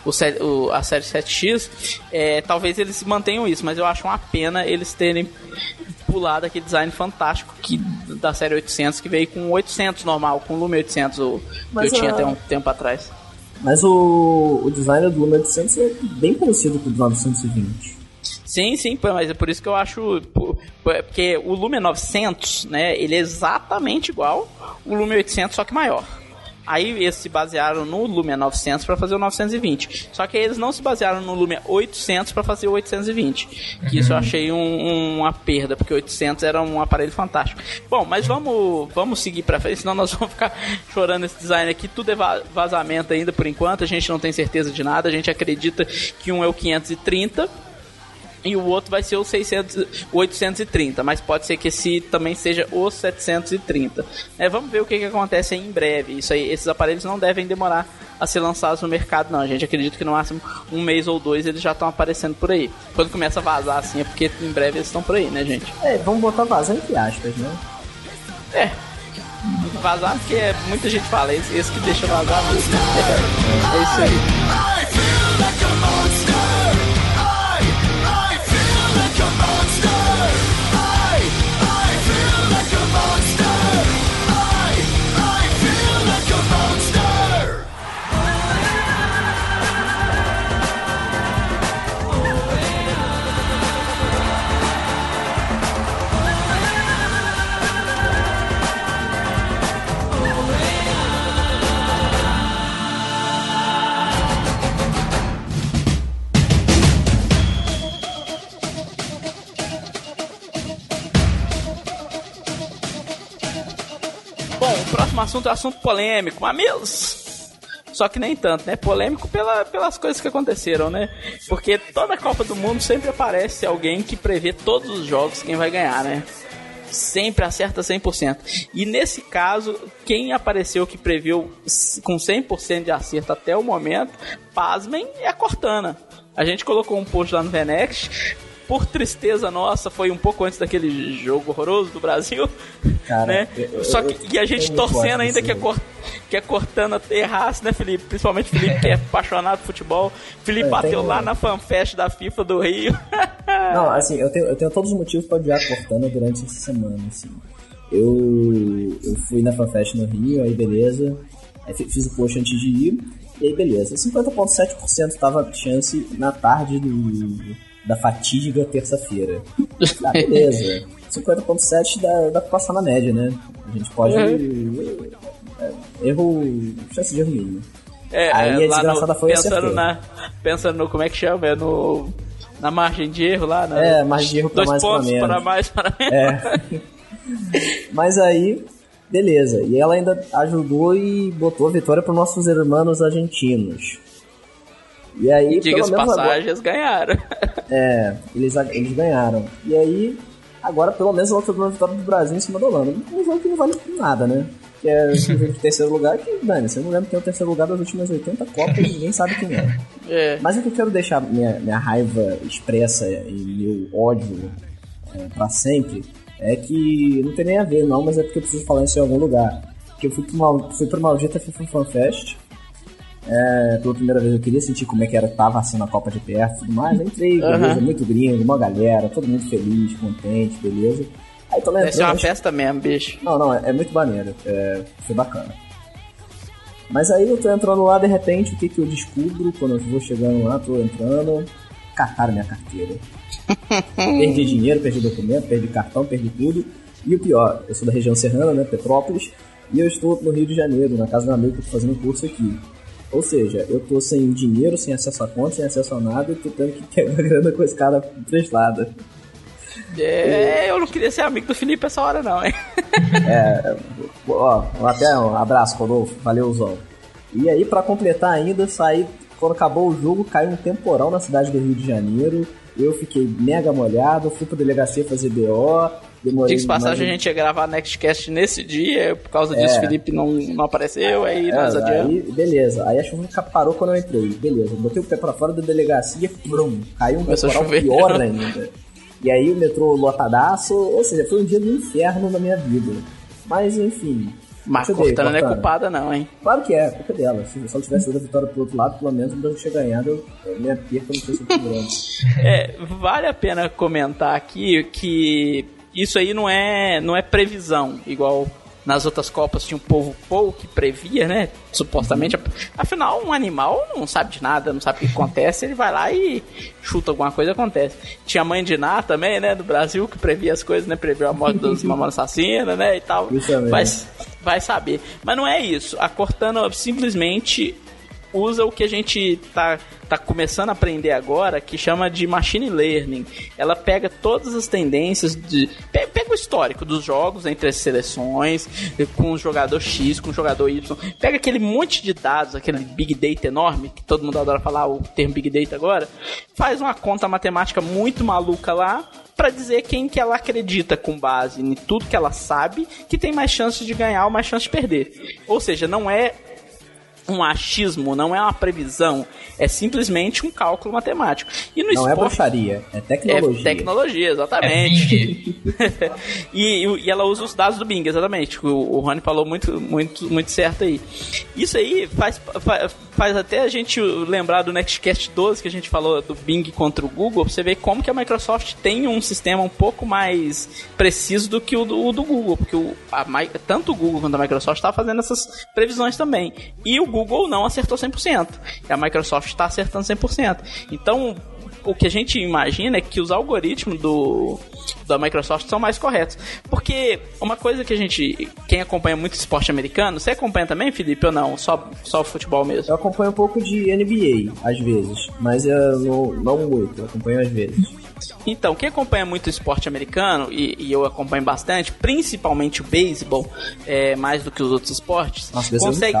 o, o a série 7X, é, talvez eles mantenham isso, mas eu acho uma pena eles terem pulado aquele design fantástico que, da série 800 que veio com 800 normal, com o Lume 800 o, que eu tinha até um tempo atrás. Mas o, o design do Lume 800 é bem parecido com o do 920. Sim, sim, mas é por isso que eu acho. Porque o Lume 900, né? Ele é exatamente igual o Lume 800, só que maior. Aí eles se basearam no Lumia 900 para fazer o 920. Só que eles não se basearam no Lumia 800 para fazer o 820. Que isso eu uhum. achei um, uma perda, porque o 800 era um aparelho fantástico. Bom, mas vamos, vamos seguir para frente, senão nós vamos ficar chorando esse design aqui. Tudo é vazamento ainda por enquanto, a gente não tem certeza de nada. A gente acredita que um é o 530 e o outro vai ser o 600, 830, mas pode ser que esse também seja o 730. É, vamos ver o que, que acontece em breve. Isso aí, esses aparelhos não devem demorar a ser lançados no mercado, não. A gente acredita que no máximo um mês ou dois eles já estão aparecendo por aí. Quando começa a vazar assim é porque em breve eles estão por aí, né, gente? É, vamos botar vazar entre aspas, né? É. Vazar porque muita gente fala, esse, esse que deixa vazar mesmo. É, é isso aí. Próximo assunto é um assunto polêmico, mamilos. Só que nem tanto, né? Polêmico pela, pelas coisas que aconteceram, né? Porque toda Copa do Mundo sempre aparece alguém que prevê todos os jogos quem vai ganhar, né? Sempre acerta 100%. E nesse caso, quem apareceu que previu com 100% de acerto até o momento, pasmem, é a Cortana. A gente colocou um post lá no Venex por tristeza nossa, foi um pouco antes daquele jogo horroroso do Brasil. Cara, né? Eu, Só que eu, e a gente torcendo ainda que a, Cort, que a Cortana errasse, né, Felipe? Principalmente Felipe, que é apaixonado por futebol. Felipe bateu tenho... lá na fanfest da FIFA do Rio. Não, assim, eu tenho, eu tenho todos os motivos para odiar a Cortana durante essa semana, assim. Eu, eu fui na fanfest no Rio, aí beleza. Aí fiz o post antes de ir. E aí beleza. 50,7% tava chance na tarde do da fatídica terça-feira. Ah, beleza. 50.7 dá, dá pra passar na média, né? A gente pode. Uhum. Erro. chance de erro mínimo. É, Aí é, a desgraçada no, foi pensando na Pensando no. Como é que chama? É no. Na margem de erro lá, né? É, margem de erro pra Dois mais pontos para menos. para mais para menos. É. Mas aí, beleza. E ela ainda ajudou e botou a vitória para nossos irmãos argentinos. E aí, Diga-se passagens, agora... ganharam. É, eles, eles ganharam. E aí, agora pelo menos ela tá dando a vitória do Brasil em cima da Holanda. Um jogo que não vale nada, né? que é o jogo de terceiro lugar, que, Dani, você não lembra quem é o terceiro lugar das últimas 80 Copas e ninguém sabe quem é. é. Mas o que eu quero deixar minha, minha raiva expressa e meu ódio é, pra sempre é que não tem nem a ver, não, mas é porque eu preciso falar isso em algum lugar. Que eu fui pro, mal, fui pro Maldita FIFA Fan Fest. É, pela primeira vez eu queria sentir como é que era, tava assim na Copa de perto e tudo mais. Entrei, beleza, muito gringo, uma galera, todo mundo feliz, contente, beleza. Aí tô lembrando. Deve ser uma festa mesmo, bicho. Não, não, é, é muito maneiro. É, foi bacana. Mas aí eu tô entrando lá, de repente, o que que eu descubro quando eu vou chegando lá, tô entrando, cataram minha carteira. perdi dinheiro, perdi documento, perdi cartão, perdi tudo. E o pior, eu sou da região serrana, né, Petrópolis, e eu estou no Rio de Janeiro, na casa meu amigo que eu tô fazendo curso aqui. Ou seja, eu tô sem dinheiro, sem acesso a conta, sem acesso a nada, e tô tendo que pegar grana com esse cara emprestada. É, eu não queria ser amigo do Felipe essa hora, não, hein? É, ó, até um abraço, Rodolfo. Valeu, Zol. E aí, para completar ainda, saí. Quando acabou o jogo, caiu um temporal na cidade do Rio de Janeiro. Eu fiquei mega molhado, fui pra delegacia fazer BO. Demorei Diga passagem, a gente ia gravar Nextcast nesse dia, por causa disso, é. Felipe não, não apareceu, aí é, nós adiantamos. Aí, beleza, aí a chuva parou quando eu entrei, beleza. Botei o pé pra fora da delegacia, brum, caiu um temporal pior ainda. E aí o metrô lotadaço, ou seja, foi um dia do inferno na minha vida. Mas enfim. Mas Cortana não é culpada, não, hein? Claro que é, culpa dela. Se eu só tivesse dado a vitória pro outro lado, pelo menos o Brasil tinha ganhado, eu, minha perca não fosse muito grande. É, vale a pena comentar aqui que isso aí não é, não é previsão, igual nas outras Copas tinha um povo pouco que previa, né? Supostamente. Afinal, um animal não sabe de nada, não sabe o que acontece, ele vai lá e chuta alguma coisa acontece. Tinha a mãe de Ná também, né? Do Brasil, que previa as coisas, né? Previu a morte dos mamães assassinas, né? E tal. Vai, vai saber. Mas não é isso. A Cortana simplesmente usa o que a gente tá, tá começando a aprender agora, que chama de machine learning. Ela pega todas as tendências de. Pega o histórico dos jogos entre as seleções, com o jogador X, com o jogador Y. Pega aquele monte de dados, aquele big data enorme, que todo mundo adora falar o termo big data agora, faz uma conta matemática muito maluca lá para dizer quem que ela acredita com base em tudo que ela sabe que tem mais chances de ganhar ou mais chances de perder. Ou seja, não é um achismo, não é uma previsão, é simplesmente um cálculo matemático. E no não é esporte, é bruxaria, é tecnologia. É tecnologia, exatamente. É e, e, ela usa os dados do Bing, exatamente. O, o Rony falou muito, muito, muito certo aí. Isso aí faz, faz, faz até a gente lembrar do Nextcast 12 que a gente falou do Bing contra o Google, pra você ver como que a Microsoft tem um sistema um pouco mais preciso do que o do, o do Google, porque o, a, tanto o Google quanto a Microsoft está fazendo essas previsões também. E o Google não acertou 100%. E a Microsoft está acertando 100%. Então, o que a gente imagina é que os algoritmos do da Microsoft são mais corretos. Porque uma coisa que a gente, quem acompanha muito esporte americano, você acompanha também, Felipe, ou não? Só, só o futebol mesmo? Eu acompanho um pouco de NBA, às vezes, mas eu não, não muito, eu acompanho às vezes. Então, quem acompanha muito o esporte americano, e, e eu acompanho bastante, principalmente o beisebol, é, mais do que os outros esportes, Nossa, consegue.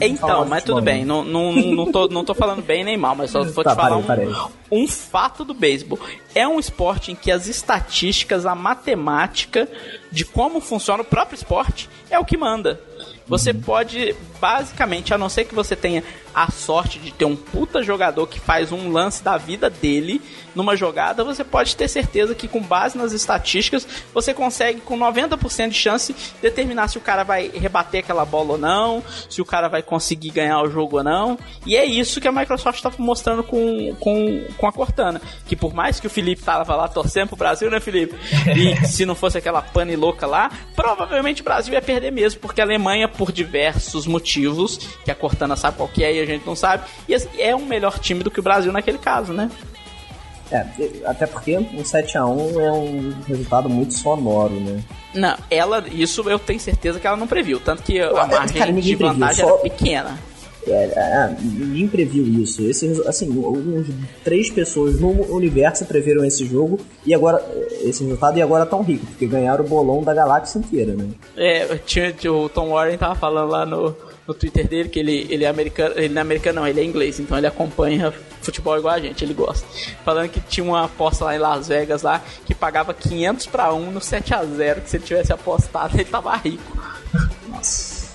É então, mas tudo bem, não, não, não, tô, não tô falando bem nem mal, mas só vou tá, te falar parei, um, parei. um fato do beisebol. É um esporte em que as estatísticas, a matemática de como funciona o próprio esporte é o que manda. Você uhum. pode, basicamente, a não ser que você tenha a sorte de ter um puta jogador que faz um lance da vida dele numa jogada, você pode ter certeza que com base nas estatísticas, você consegue com 90% de chance determinar se o cara vai rebater aquela bola ou não, se o cara vai conseguir ganhar o jogo ou não. E é isso que a Microsoft está mostrando com, com, com a Cortana. Que por mais que o Felipe tava lá torcendo pro Brasil, né, Felipe? E se não fosse aquela pane louca lá, provavelmente o Brasil ia perder mesmo, porque a Alemanha, por diversos motivos, que a Cortana sabe qual que é a gente não sabe. E assim, é um melhor time do que o Brasil naquele caso, né? É, até porque um 7x1 é um resultado muito sonoro, né? Não, ela, isso eu tenho certeza que ela não previu. Tanto que a margem cara, de vantagem previu, era pequena. É, é, ninguém previu isso. Esse, assim, uns três pessoas no universo preveram esse jogo e agora esse resultado e agora tão rico, porque ganharam o bolão da galáxia inteira, né? É, tinha, o Tom Warren tava falando lá no, no Twitter dele que ele, ele é americano, ele não é americano não, ele é inglês, então ele acompanha futebol igual a gente, ele gosta. Falando que tinha uma aposta lá em Las Vegas lá que pagava 500 para 1 no 7 a 0 que se ele tivesse apostado ele tava rico. Nossa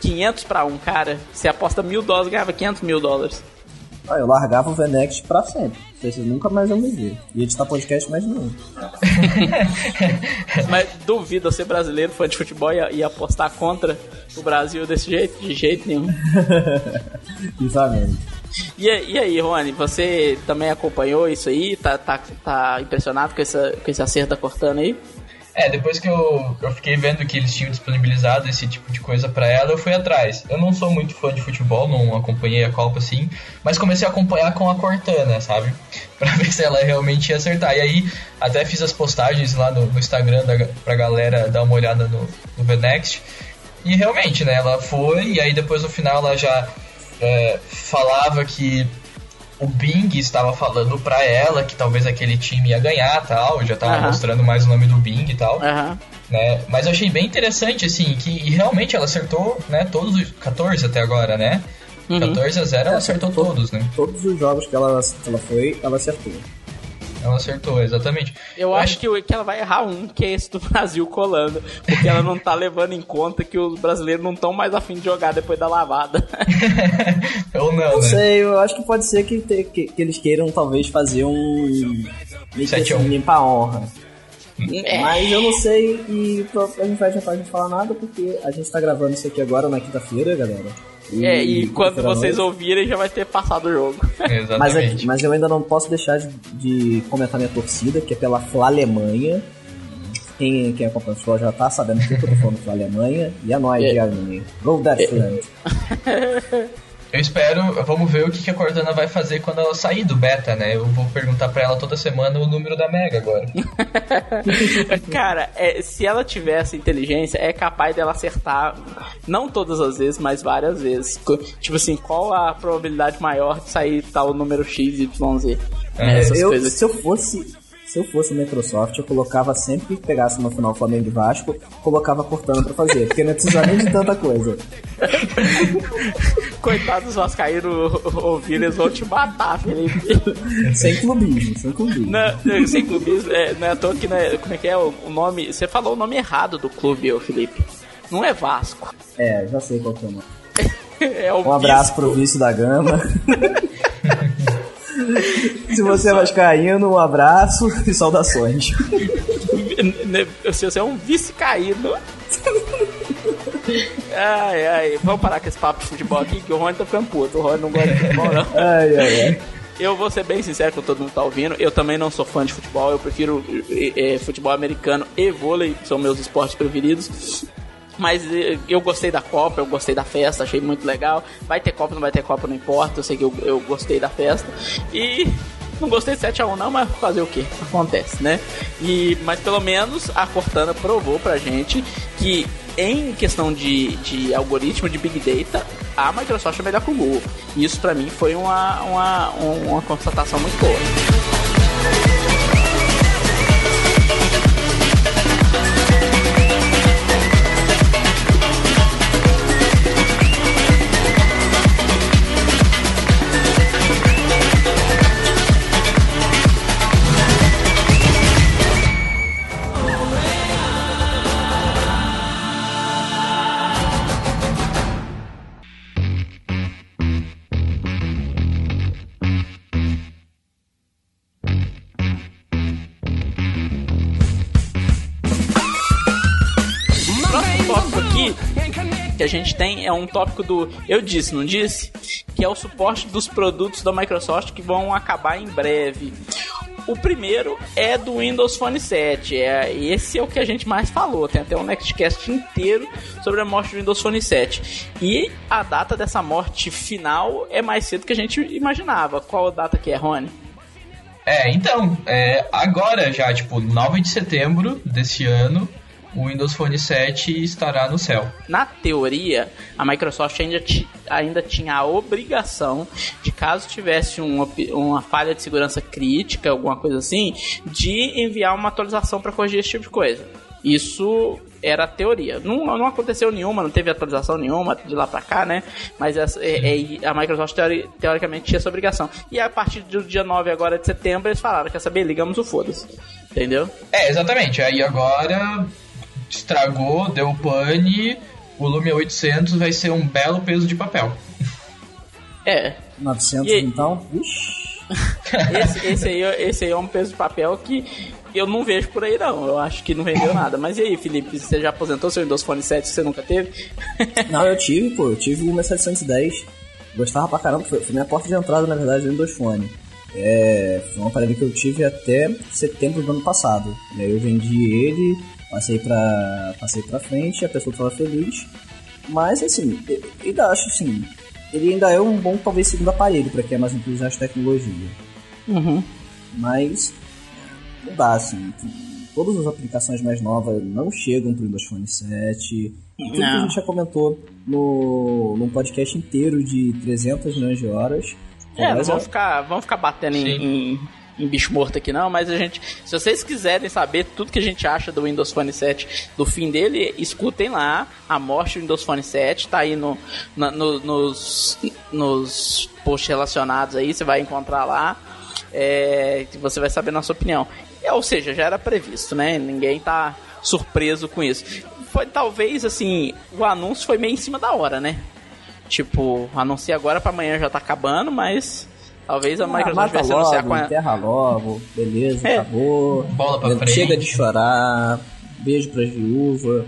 500 para um, cara. Você aposta mil dólares, ganhava 500 mil dólares. Ah, eu largava o Venex pra sempre. Vocês nunca mais vão me ver. E editar podcast mais nenhum. Mas duvido ser brasileiro, fã de futebol e, e apostar contra o Brasil desse jeito? De jeito nenhum. Exatamente. E, e aí, Rony, você também acompanhou isso aí? Tá, tá, tá impressionado com, essa, com esse acerto da Cortana aí? É, depois que eu, eu fiquei vendo que eles tinham disponibilizado esse tipo de coisa para ela, eu fui atrás. Eu não sou muito fã de futebol, não acompanhei a Copa assim, mas comecei a acompanhar com a Cortana, sabe? Pra ver se ela realmente ia acertar. E aí, até fiz as postagens lá no, no Instagram da, pra galera dar uma olhada no, no VNext. E realmente, né, ela foi, e aí depois no final ela já é, falava que o Bing estava falando pra ela que talvez aquele time ia ganhar tal, já tava mostrando mais o nome do Bing e tal. Né? Mas eu achei bem interessante, assim, que realmente ela acertou, né, todos os 14 até agora, né? Uhum. 14 a 0 ela acertou, acertou todos, né? Todos os jogos que ela, que ela foi, ela acertou. Ela acertou, exatamente. Eu acho que, que ela vai errar um, que é esse do Brasil colando. Porque ela não tá levando em conta que os brasileiros não estão mais afim de jogar depois da lavada. Ou não, Não né? sei, eu acho que pode ser que, te, que, que, eles queiram talvez fazer um. Que assim, limpar a honra. É. Mas eu não sei e a gente vai tentar de falar nada porque a gente tá gravando isso aqui agora na quinta-feira, galera. E, é, e quando vocês noite. ouvirem já vai ter passado o jogo. Exatamente. Mas, mas eu ainda não posso deixar de, de, comentar minha torcida, que é pela Fla Alemanha. Quem, quem acompanha o futebol já tá sabendo que eu tô falando Fla Alemanha. E a nós é. de Alemanha. Go Deutschland! Eu espero, vamos ver o que, a Cortana vai fazer quando ela sair do beta, né? Eu vou perguntar pra ela toda semana o número da Mega agora. Cara, é, se ela tivesse inteligência, é capaz dela acertar, não todas as vezes, mas várias vezes. Tipo assim, qual a probabilidade maior de sair tal número X, Y, Z? É, eu, se eu fosse se eu fosse Microsoft, eu colocava sempre que pegasse no final Flamengo e Vasco, colocava cortando pra fazer, porque não precisa nem de tanta coisa. Coitados dos Vascaínos ouvindo, eles vão te matar, Felipe. sem clubismo, sem clubismo. Não, sem clubismo, é, não é à toa que, né, como é que é o, o nome, você falou o nome errado do clube, Felipe. Não é Vasco. É, já sei qual que é o nome. É o um abraço pro Vício da Gama. Se você é vascaíno, um abraço e saudações. Se você é um vice-caíno... Ai, ai, vamos parar com esse papo de futebol aqui, que o Rony tá ficando puto. O Rony não gosta de futebol, não. Ai, ai, ai. Eu vou ser bem sincero com todo mundo que tá ouvindo. Eu também não sou fã de futebol. Eu prefiro é, futebol americano e vôlei, são meus esportes preferidos. Mas eh, eu gostei da Copa, eu gostei da festa, achei muito legal. Vai ter Copa, não vai ter Copa, não importa. Eu sei que eu, eu gostei da festa. E não gostei de 7x1 não, mas fazer o que? Acontece, né? E, mas pelo menos a Cortana provou pra gente que em questão de, de algoritmo de Big Data, a Microsoft é melhor que o Google. Isso pra mim foi uma, uma, uma constatação muito boa. Gente tem é um tópico do eu disse, não disse? Que é o suporte dos produtos da Microsoft que vão acabar em breve. O primeiro é do Windows Phone 7. É, esse é o que a gente mais falou. Tem até um Nextcast inteiro sobre a morte do Windows Phone 7. E a data dessa morte final é mais cedo que a gente imaginava. Qual a data que é, Rony? É, então, é, agora já, tipo, 9 de setembro desse ano, o Windows Phone 7 estará no céu. Na teoria, a Microsoft ainda, ainda tinha a obrigação de, caso tivesse uma, uma falha de segurança crítica, alguma coisa assim, de enviar uma atualização para corrigir esse tipo de coisa. Isso era a teoria. Não, não aconteceu nenhuma, não teve atualização nenhuma de lá pra cá, né? Mas essa, é, é, a Microsoft teori, teoricamente tinha essa obrigação. E a partir do dia 9 agora de setembro eles falaram, quer saber, ligamos o foda-se. Entendeu? É, exatamente. Aí agora estragou, deu pane, o Lumia 800 vai ser um belo peso de papel. É. 900 e... então? Esse, esse, aí, esse aí é um peso de papel que eu não vejo por aí não. Eu acho que não rendeu nada. Mas e aí, Felipe? Você já aposentou seu Windows Phone 7 que você nunca teve? não, eu tive, pô. Eu tive o meu 710. Gostava pra caramba. Foi, foi minha porta de entrada, na verdade, do Windows Phone. É, foi um aparelho que eu tive até setembro do ano passado. E aí eu vendi ele, passei pra, passei pra frente, a pessoa tava feliz. Mas, assim, eu ainda acho, assim, ele ainda é um bom, talvez, segundo aparelho para quem é mais entusiasta de tecnologia. Uhum. Mas não dá, assim. Todas as aplicações mais novas não chegam para o Windows Phone 7. Tudo que a gente já comentou no, num podcast inteiro de 300 milhões de horas. É, vamos ficar, vamos ficar batendo em, em em bicho morto aqui não, mas a gente, se vocês quiserem saber tudo que a gente acha do Windows Phone 7, do fim dele, escutem lá a morte do Windows Phone 7, tá aí no, na, no nos, nos posts relacionados aí, você vai encontrar lá, é, você vai saber nossa opinião. É, ou seja, já era previsto, né? Ninguém tá surpreso com isso. Foi talvez assim, o anúncio foi meio em cima da hora, né? Tipo, anuncia agora para amanhã já tá acabando, mas Talvez a ah, Microsoft vai se anunciar com a... enterra logo, beleza, é. acabou. Bola pra frente. Chega de chorar, beijo pras viúvas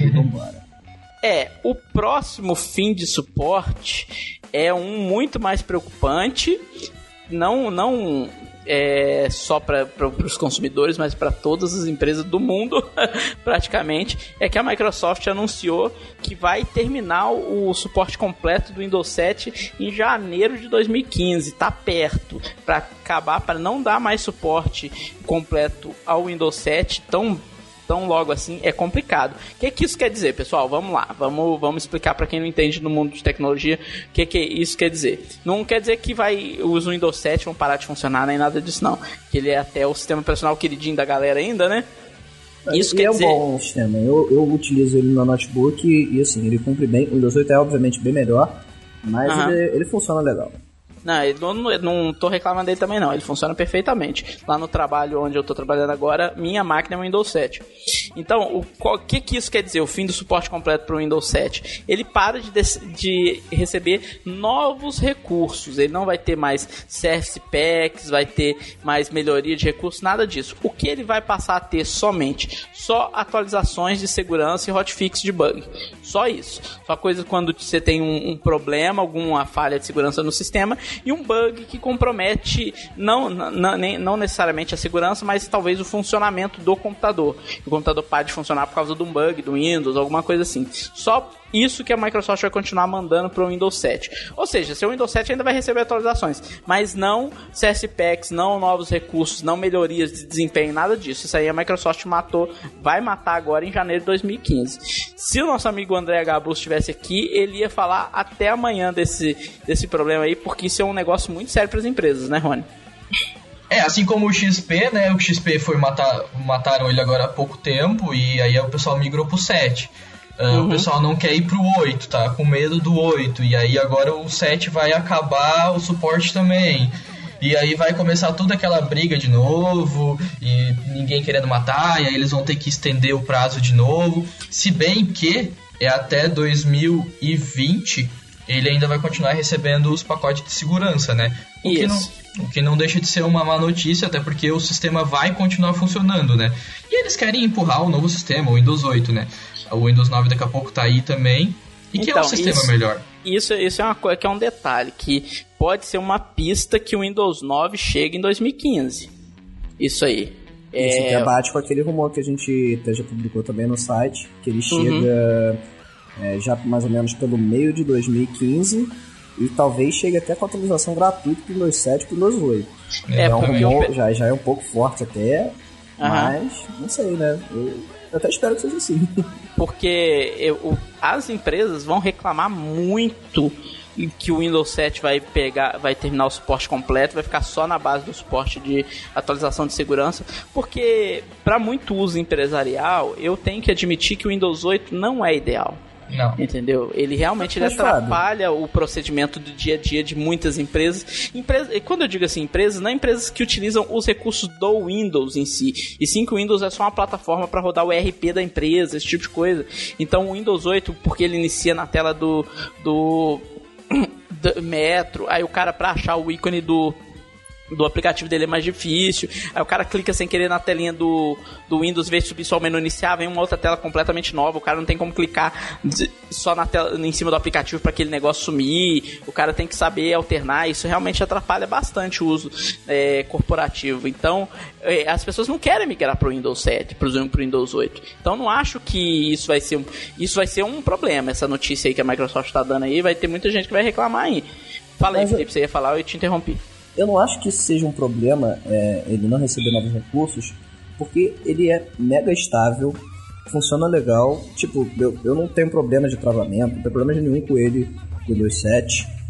e vambora. É, o próximo fim de suporte é um muito mais preocupante. Não, não é, só para os consumidores, mas para todas as empresas do mundo, praticamente, é que a Microsoft anunciou que vai terminar o suporte completo do Windows 7 em janeiro de 2015. Tá perto para acabar, para não dar mais suporte completo ao Windows 7 tão tão logo assim é complicado. O que, que isso quer dizer, pessoal? Vamos lá, vamos, vamos explicar para quem não entende no mundo de tecnologia o que, que isso quer dizer. Não quer dizer que vai os Windows 7 vão parar de funcionar nem nada disso não, que ele é até o sistema operacional queridinho da galera ainda, né? Isso e quer é dizer... um bom sistema. Eu, eu utilizo ele no notebook e, e assim, ele cumpre bem. O Windows 8 é obviamente bem melhor, mas uhum. ele, ele funciona legal. Não, não, não tô reclamando dele também não, ele funciona perfeitamente. Lá no trabalho onde eu tô trabalhando agora, minha máquina é um Windows 7. Então, o que que isso quer dizer? O fim do suporte completo para o Windows 7. Ele para de, de receber novos recursos. Ele não vai ter mais Service Packs, vai ter mais melhoria de recursos, nada disso. O que ele vai passar a ter somente? Só atualizações de segurança e hotfix de bug. Só isso. Só coisa quando você tem um, um problema, alguma falha de segurança no sistema e um bug que compromete não, não, não necessariamente a segurança, mas talvez o funcionamento do computador. O computador pode de funcionar por causa de um bug do Windows, alguma coisa assim. Só isso que a Microsoft vai continuar mandando para o Windows 7. Ou seja, seu Windows 7 ainda vai receber atualizações, mas não CS Packs, não novos recursos, não melhorias de desempenho, nada disso. Isso aí a Microsoft matou, vai matar agora em janeiro de 2015. Se o nosso amigo André Gabus estivesse aqui, ele ia falar até amanhã desse, desse problema aí, porque isso é um negócio muito sério para as empresas, né, Rony? É, assim como o XP, né? O XP foi matar, mataram ele agora há pouco tempo e aí o pessoal migrou pro 7. Uh, uhum. O pessoal não quer ir pro 8, tá? Com medo do 8. E aí agora o 7 vai acabar o suporte também. E aí vai começar toda aquela briga de novo, e ninguém querendo matar, e aí eles vão ter que estender o prazo de novo. Se bem que é até 2020 ele ainda vai continuar recebendo os pacotes de segurança, né? O Isso. que não, o que não deixa de ser uma má notícia, até porque o sistema vai continuar funcionando, né? E eles querem empurrar o novo sistema, o Windows 8, né? O Windows 9 daqui a pouco tá aí também. E então, que é um então, sistema isso, melhor. Isso, isso é uma coisa que é um detalhe, que pode ser uma pista que o Windows 9 chegue em 2015. Isso aí. Isso é... que bate com aquele rumor que a gente já publicou também no site, que ele chega uhum. é, já mais ou menos pelo meio de 2015 e talvez chegue até com atualização gratuita pro Windows 7 pro Windows 8. É, é um rumor, eu... já, já é um pouco forte até, uhum. mas não sei, né? Eu eu até espero que seja assim. Porque eu, as empresas vão reclamar muito que o Windows 7 vai pegar, vai terminar o suporte completo, vai ficar só na base do suporte de atualização de segurança, porque para muito uso empresarial, eu tenho que admitir que o Windows 8 não é ideal. Não. Entendeu? Ele realmente ele atrapalha o procedimento do dia a dia de muitas empresas. Empresa, quando eu digo assim, empresas, não é empresas que utilizam os recursos do Windows em si. E sim que o Windows é só uma plataforma para rodar o ERP da empresa, esse tipo de coisa. Então o Windows 8, porque ele inicia na tela do, do, do Metro, aí o cara para achar o ícone do do aplicativo dele é mais difícil. Aí o cara clica sem querer na telinha do, do Windows, vê subir só o menu iniciar, vem uma outra tela completamente nova. O cara não tem como clicar só na tela, em cima do aplicativo para aquele negócio sumir. O cara tem que saber alternar. Isso realmente atrapalha bastante o uso é, corporativo. Então, é, as pessoas não querem migrar para o Windows 7, para o Windows 8. Então, não acho que isso vai ser um, isso vai ser um problema. Essa notícia aí que a Microsoft está dando aí, vai ter muita gente que vai reclamar aí. Fala aí, Felipe, você ia falar, eu te interrompi. Eu não acho que isso seja um problema é, ele não receber novos recursos, porque ele é mega estável, funciona legal. Tipo, eu, eu não tenho problema de travamento, não tenho problema nenhum com ele, com o 2.7.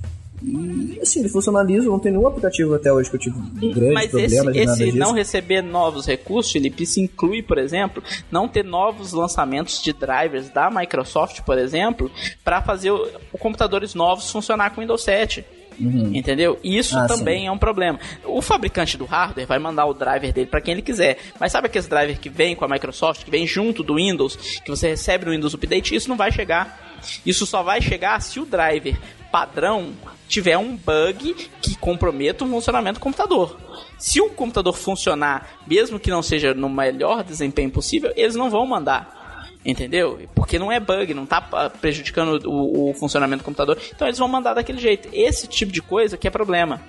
E assim, ele funciona liso, não tem nenhum aplicativo até hoje que eu tive grandes Mas problemas. Esse, esse não receber novos recursos, Felipe, isso inclui, por exemplo, não ter novos lançamentos de drivers da Microsoft, por exemplo, para fazer computadores novos funcionar com Windows 7. Uhum. Entendeu? Isso ah, também sim. é um problema. O fabricante do hardware vai mandar o driver dele para quem ele quiser. Mas sabe aqueles drivers que vem com a Microsoft, que vem junto do Windows, que você recebe no Windows Update? Isso não vai chegar. Isso só vai chegar se o driver padrão tiver um bug que comprometa o funcionamento do computador. Se o computador funcionar, mesmo que não seja no melhor desempenho possível, eles não vão mandar. Entendeu? Porque não é bug, não tá prejudicando o, o, funcionamento do computador. Então eles vão mandar daquele jeito. Esse tipo de coisa que é problema.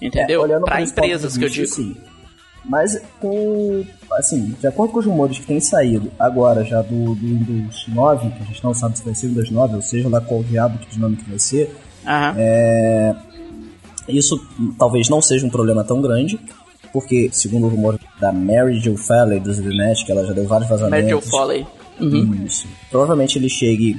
Entendeu? É, Para empresas que eu digo. Sim. Mas com. Assim, de acordo com os rumores que têm saído agora já do, do Windows 9, que a gente não sabe se vai ser Windows 9, ou seja lá qual diabo que dinâmica vai ser. Uhum. É, isso talvez não seja um problema tão grande, porque, segundo o rumor da Mary Jo Falley do ZDNet, que ela já deu vários vazamentos. Mary Jo Falley. Uhum. Isso. Provavelmente ele chegue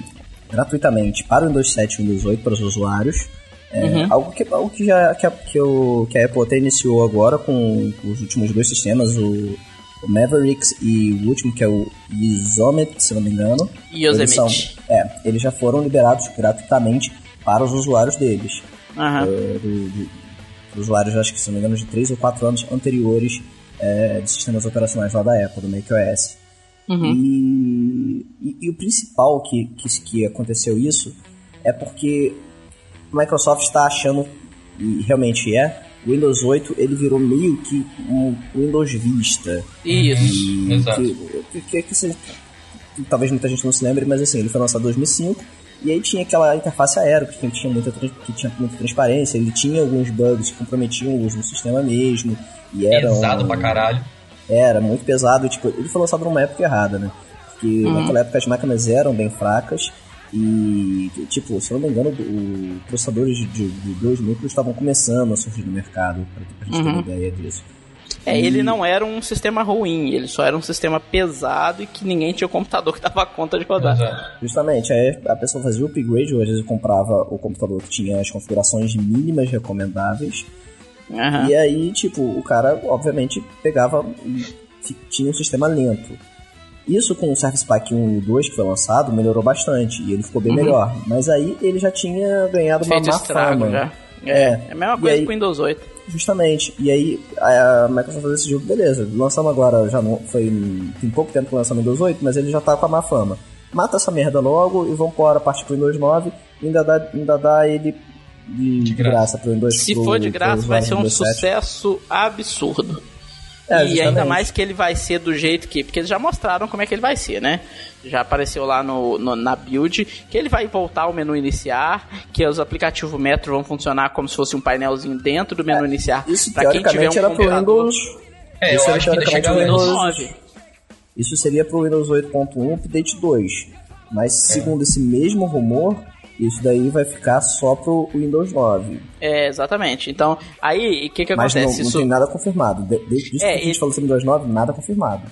gratuitamente para o Windows 7 e Windows 8 para os usuários. É, uhum. Algo, que, algo que, já, que, a, que, o, que a Apple até iniciou agora com os últimos dois sistemas, o, o Mavericks e o último que é o Yosemite, se não me engano. Yosemite. Eles, é, eles já foram liberados gratuitamente para os usuários deles. Uhum. É, do, do, usuários, acho que se não me engano, de 3 ou 4 anos anteriores é, de sistemas operacionais lá da Apple, do macOS. Uhum. E, e, e, o principal que, que, que aconteceu isso é porque a Microsoft está achando, e realmente é, o Windows 8 ele virou meio que um Windows Vista. Isso, exato. Que, que, que, talvez muita gente não se lembre, mas assim, ele foi lançado em 2005 e aí tinha aquela interface aérea que tinha muita, que tinha muita transparência, ele tinha alguns bugs que comprometiam o uso do sistema mesmo. E era Pesado um, pra caralho. Era, muito pesado. Tipo, ele foi lançado numa época errada, né? Porque uhum. naquela época as máquinas eram bem fracas e, tipo, se eu não me engano, os processadores de, de dois núcleos estavam começando a surgir no mercado, pra, pra gente uhum. ter uma ideia disso. É, e... ele não era um sistema ruim, ele só era um sistema pesado e que ninguém tinha o computador que dava conta de rodar. Exato. Justamente, aí a pessoa fazia o upgrade, ou às vezes comprava o computador que tinha as configurações mínimas recomendáveis Uhum. E aí, tipo, o cara, obviamente, pegava tinha um sistema lento. Isso com o Service Pack 1 e 2 que foi lançado melhorou bastante e ele ficou bem uhum. melhor. Mas aí ele já tinha ganhado Feito uma má estrago, fama. Já. É, é a mesma coisa aí, com o Windows 8. Justamente. E aí a Microsoft decidiu, beleza, lançamos agora, já não foi tem pouco tempo que lançamos o Windows 8, mas ele já tá com a má fama. Mata essa merda logo e vamos embora partir pro Windows 9 e ainda dá, ainda dá ele de, de graça pro Windows Se for de graça, vai ser um sucesso absurdo. É, e ainda mais que ele vai ser do jeito que. Porque eles já mostraram como é que ele vai ser, né? Já apareceu lá no, no, na build que ele vai voltar ao menu iniciar, que os aplicativos Metro vão funcionar como se fosse um painelzinho dentro do menu é, iniciar. Isso pra quem tiver um era pro Windows. É, eu acho que Windows 9. Isso seria pro Windows 8.1 Update 2. Mas é. segundo esse mesmo rumor, isso daí vai ficar só pro Windows 9. É, exatamente. Então, aí, o que que Mas acontece? Mas não, não tem nada confirmado. Desde é, que a gente falou sobre o Windows 9, nada confirmado.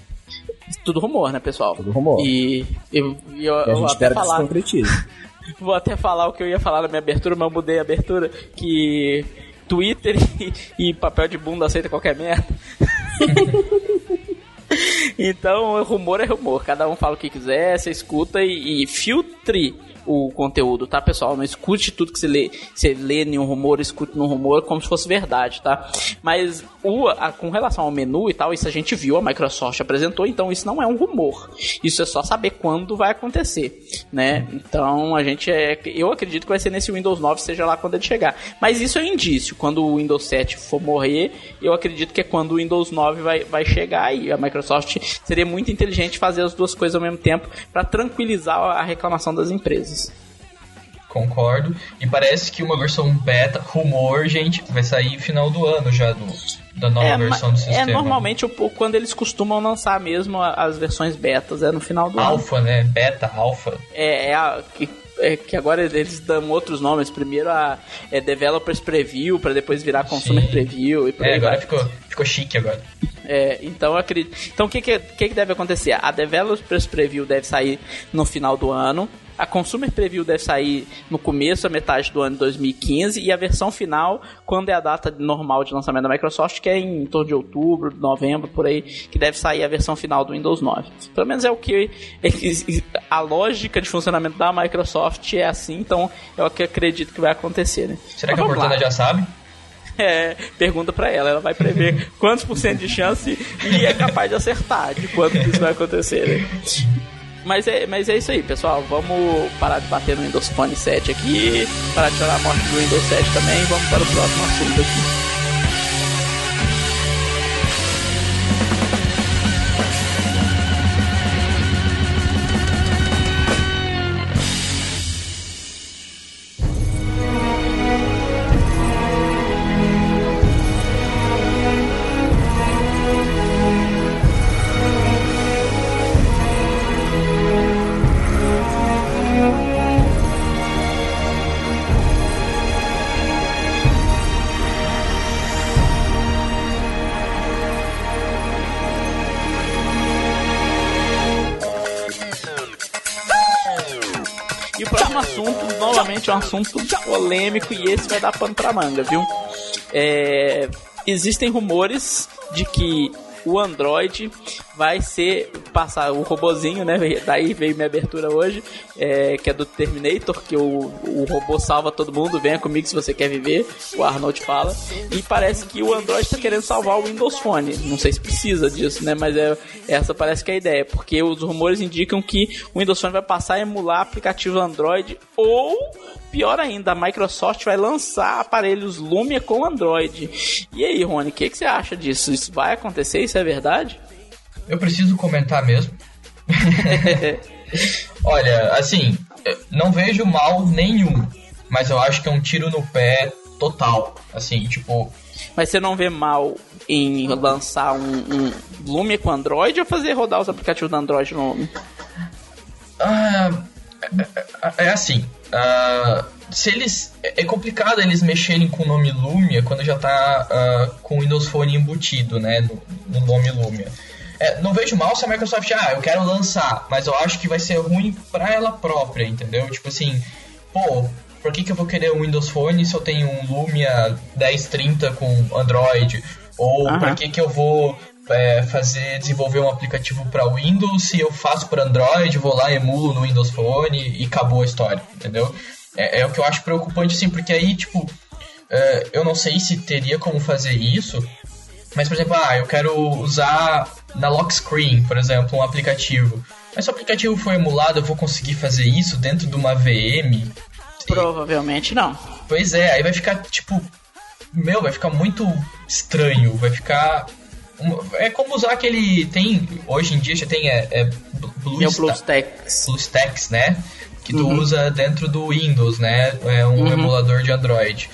Tudo rumor, né, pessoal? Tudo rumor. E, e, e eu, e a gente espera falar... que se concretize. vou até falar o que eu ia falar na minha abertura, mas eu mudei a abertura, que Twitter e, e papel de bunda aceita qualquer merda. então, rumor é rumor. Cada um fala o que quiser, você escuta e, e filtre o conteúdo, tá, pessoal? Não escute tudo que você lê, você lê nenhum rumor, escute num rumor como se fosse verdade, tá? Mas o, a, com relação ao menu e tal, isso a gente viu, a Microsoft apresentou, então isso não é um rumor. Isso é só saber quando vai acontecer, né? Então a gente é. Eu acredito que vai ser nesse Windows 9, seja lá quando ele chegar. Mas isso é indício. Quando o Windows 7 for morrer, eu acredito que é quando o Windows 9 vai, vai chegar e a Microsoft seria muito inteligente fazer as duas coisas ao mesmo tempo para tranquilizar a reclamação das empresas. Concordo. E parece que uma versão beta, rumor, gente, vai sair final do ano já do, da nova é, versão do é, sistema. É, normalmente quando eles costumam lançar mesmo as versões betas, é no final do alpha, ano. Alpha, né? Beta, alpha. É, é a, que, é que agora eles dão outros nomes. Primeiro a é Developers Preview, para depois virar Consumer Sim. Preview. E é, agora ficou, ficou chique agora. É, então acredito. Então o que, que, que, deve acontecer? A Developers Preview deve sair no final do ano. A Consumer Preview deve sair no começo, a metade do ano de 2015, e a versão final, quando é a data normal de lançamento da Microsoft, que é em torno de outubro, novembro, por aí, que deve sair a versão final do Windows 9. Pelo menos é o que a lógica de funcionamento da Microsoft é assim, então é o que acredito que vai acontecer. Né? Será Mas que a Cortana já sabe? É, pergunta para ela, ela vai prever quantos por cento de chance e é capaz de acertar de quanto isso vai acontecer. Né? Mas é, mas é isso aí, pessoal. Vamos parar de bater no Windows Phone 7 aqui, parar de chorar a morte do Windows 7 também. Vamos para o próximo assunto aqui. Assunto polêmico e esse vai dar pano pra manga, viu? É, existem rumores de que o Android vai ser passar o robozinho, né? Daí veio minha abertura hoje, é, que é do Terminator, que o, o robô salva todo mundo, venha comigo se você quer viver, o Arnold fala. E parece que o Android está querendo salvar o Windows Phone. Não sei se precisa disso, né? Mas é, essa parece que é a ideia, porque os rumores indicam que o Windows Phone vai passar a emular aplicativos Android ou pior ainda, a Microsoft vai lançar aparelhos Lumia com Android. E aí, Rony, o que, que você acha disso? Isso vai acontecer? Isso é verdade? Eu preciso comentar mesmo. Olha, assim, não vejo mal nenhum, mas eu acho que é um tiro no pé total. Assim, tipo. Mas você não vê mal em lançar um, um Lumia com Android ou fazer rodar os aplicativos do Android no Lumia? Ah, é, é assim. Uh, se eles é complicado eles mexerem com o nome Lumia quando já está uh, com o Windows Phone embutido, né, no, no nome Lumia. É, não vejo mal se a Microsoft, ah, eu quero lançar, mas eu acho que vai ser ruim para ela própria, entendeu? Tipo assim, pô, por que, que eu vou querer um Windows Phone se eu tenho um Lumia 1030 com Android? Ou uhum. por que, que eu vou é, fazer desenvolver um aplicativo para Windows, se eu faço para Android, vou lá, emulo no Windows Phone e acabou a história, entendeu? É, é o que eu acho preocupante, assim, porque aí, tipo, é, eu não sei se teria como fazer isso, mas, por exemplo, ah, eu quero usar na lock screen, por exemplo, um aplicativo. Mas se o aplicativo for emulado, eu vou conseguir fazer isso dentro de uma VM? Provavelmente não. Pois é, aí vai ficar, tipo, meu, vai ficar muito estranho, vai ficar é como usar aquele. Tem. Hoje em dia já tem. É, é Blue, BlueStacks. BlueStacks, né? Que tu uhum. usa dentro do Windows, né? É um uhum. emulador de Android.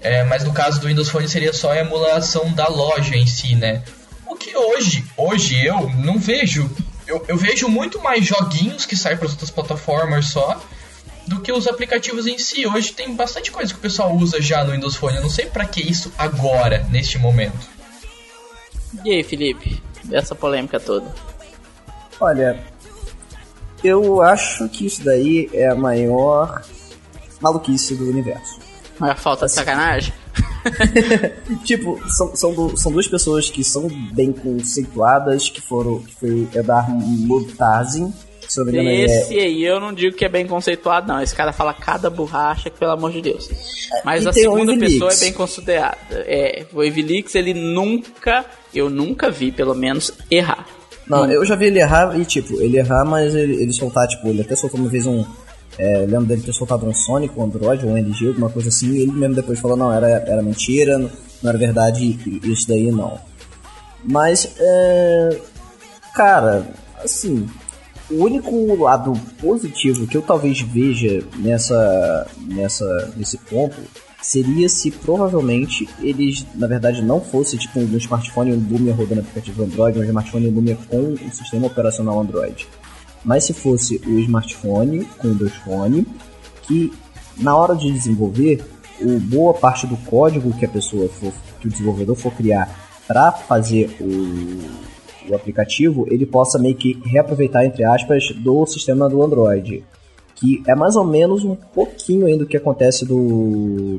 É, mas no caso do Windows Phone seria só a emulação da loja em si, né? O que hoje, hoje eu não vejo. Eu, eu vejo muito mais joguinhos que saem para outras plataformas só do que os aplicativos em si. Hoje tem bastante coisa que o pessoal usa já no Windows Phone. Eu não sei para que isso agora, neste momento. E aí, Felipe? Essa polêmica toda. Olha, eu acho que isso daí é a maior maluquice do universo. Maior falta de sacanagem? tipo, são, são, do, são duas pessoas que são bem conceituadas, que foram. que foi Edar Murtazin Se não me engano, Esse é... aí eu não digo que é bem conceituado, não. Esse cara fala cada borracha, que pelo amor de Deus. Mas E a segunda pessoa é bem considerada. É, o Evilix, ele nunca, eu nunca vi, pelo menos, errar. Não, eu já vi ele errar e, tipo, ele errar, mas ele, ele soltar, tipo, ele até soltou uma vez um. É, lembro dele ter soltado um Sonic, um Android, um LG, alguma coisa assim, e ele mesmo depois falou, não, era, era mentira, não, não era verdade, isso daí não. Mas, é, cara, assim, o único lado positivo que eu talvez veja nessa, nessa, nesse ponto seria se provavelmente eles, na verdade, não fosse tipo um smartphone um Lumia rodando aplicativo Android, um smartphone um Lumia com o sistema operacional Android. Mas se fosse o smartphone com o Windows Phone, que na hora de desenvolver, o, boa parte do código que a pessoa for, que o desenvolvedor for criar para fazer o, o aplicativo, ele possa meio que reaproveitar, entre aspas, do sistema do Android. Que é mais ou menos um pouquinho ainda do que acontece do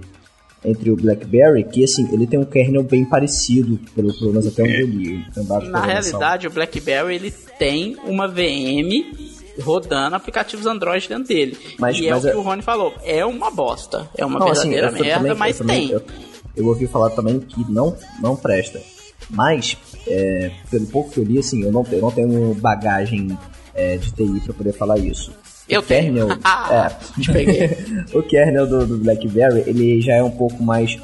entre o BlackBerry, que assim, ele tem um kernel bem parecido, pelo, pelo menos até onde eu li. Na realidade, o BlackBerry, ele tem uma VM rodando aplicativos Android dentro dele. Mas- e é mas o que é- o Rony falou. É uma bosta. É uma Não, assim, verdadeira eu merda, também- mas eu também- tem. Eu, eu ouvi falar também que não, não presta. Mas, é, pelo pouco que eu li, assim, eu não, eu não tenho bagagem é, de TI pra poder falar isso. Eu o kernel, tenho. Ah, te peguei. é, o kernel do, do BlackBerry, ele já é um pouco mais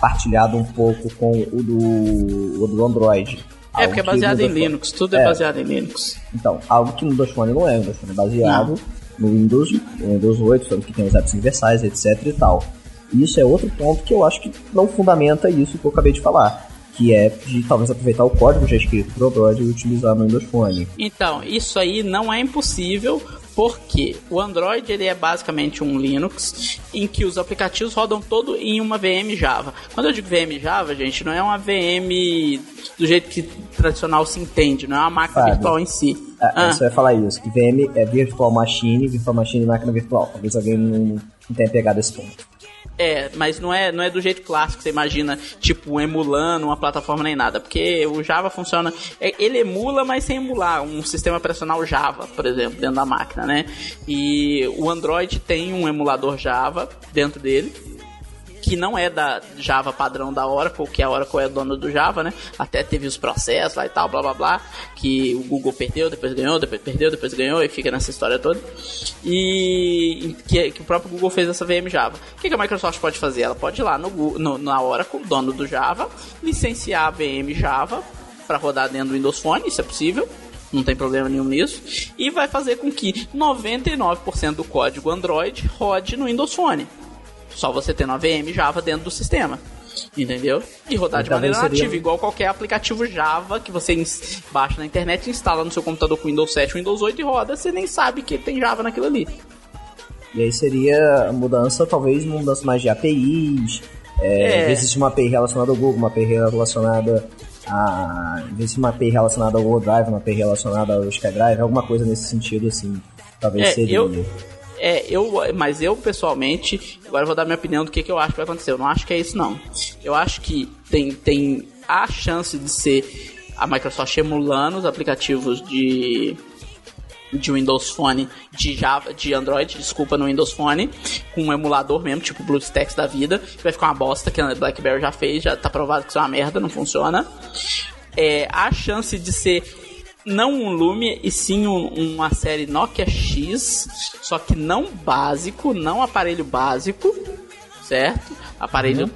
partilhado um pouco com o do, o do Android. É, porque é baseado em Linux. Tudo é, É. baseado em Linux. Então, algo que no Windows Phone não é. O Windows Phone é baseado no Windows, no Windows 8, sendo que tem os apps universais, etc e tal. E isso é outro ponto que eu acho que não fundamenta isso que eu acabei de falar. Que é de talvez aproveitar o código já escrito pro Android e utilizar no Windows Phone. Então, isso aí não é impossível, porque o Android ele é basicamente um Linux em que os aplicativos rodam todo em uma VM Java. Quando eu digo VM Java, gente, não é uma VM do jeito que tradicional se entende, não é uma máquina Fábio. virtual em si. Ah, Ah, Você vai falar isso, que VM é Virtual Machine, Virtual Machine e máquina virtual. Talvez alguém não, não tenha pegado esse ponto. É, mas não é, não é do jeito clássico que você imagina, tipo, emulando uma plataforma nem nada. Porque o Java funciona. é, Ele emula, mas sem emular um sistema operacional Java, por exemplo, dentro da máquina, né? E o Android tem um emulador Java dentro dele. Que não é da Java padrão da Oracle, que a Oracle é dona do Java, né? Até teve os processos lá e tal, blá blá blá. Que o Google perdeu, depois ganhou, depois perdeu, depois ganhou, e fica nessa história toda. E que, que o próprio Google fez essa VM Java. O que, que a Microsoft pode fazer? Ela pode ir lá no, no- na Oracle, dono do Java, licenciar a VM Java para rodar dentro do Windows Phone, isso é possível. Não tem problema nenhum nisso. E vai fazer com que 99% do código Android rode no Windows Phone. Só você tendo a VM Java dentro do sistema. Entendeu? E rodar de maneira seria- nativa, igual qualquer aplicativo Java que você baixa na internet, instala no seu computador com Windows 7, Windows 8 e roda, você nem sabe que tem Java naquilo ali. E aí seria a mudança, talvez uma mudança mais de APIs, é, É. em vez de uma API relacionada ao Google, uma API relacionada a. Em vez de uma API relacionada ao Google Drive, uma API relacionada ao SkyDrive, alguma coisa nesse sentido, assim, talvez É, seria. eu- É, eu, mas eu pessoalmente, agora vou dar minha opinião do que, que eu acho que vai acontecer. Eu não acho que é isso, não. Eu acho que tem, tem a chance de ser a Microsoft emulando os aplicativos de de Windows Phone, de Java, de Android, desculpa, no Windows Phone, com um emulador mesmo, tipo BlueStacks da vida, que vai ficar uma bosta, que a BlackBerry já fez, já tá provado que isso é uma merda, não funciona. É, a chance de ser não um Lumia e sim um- uma série Nokia X, só que não básico, não aparelho básico, certo? Aparelho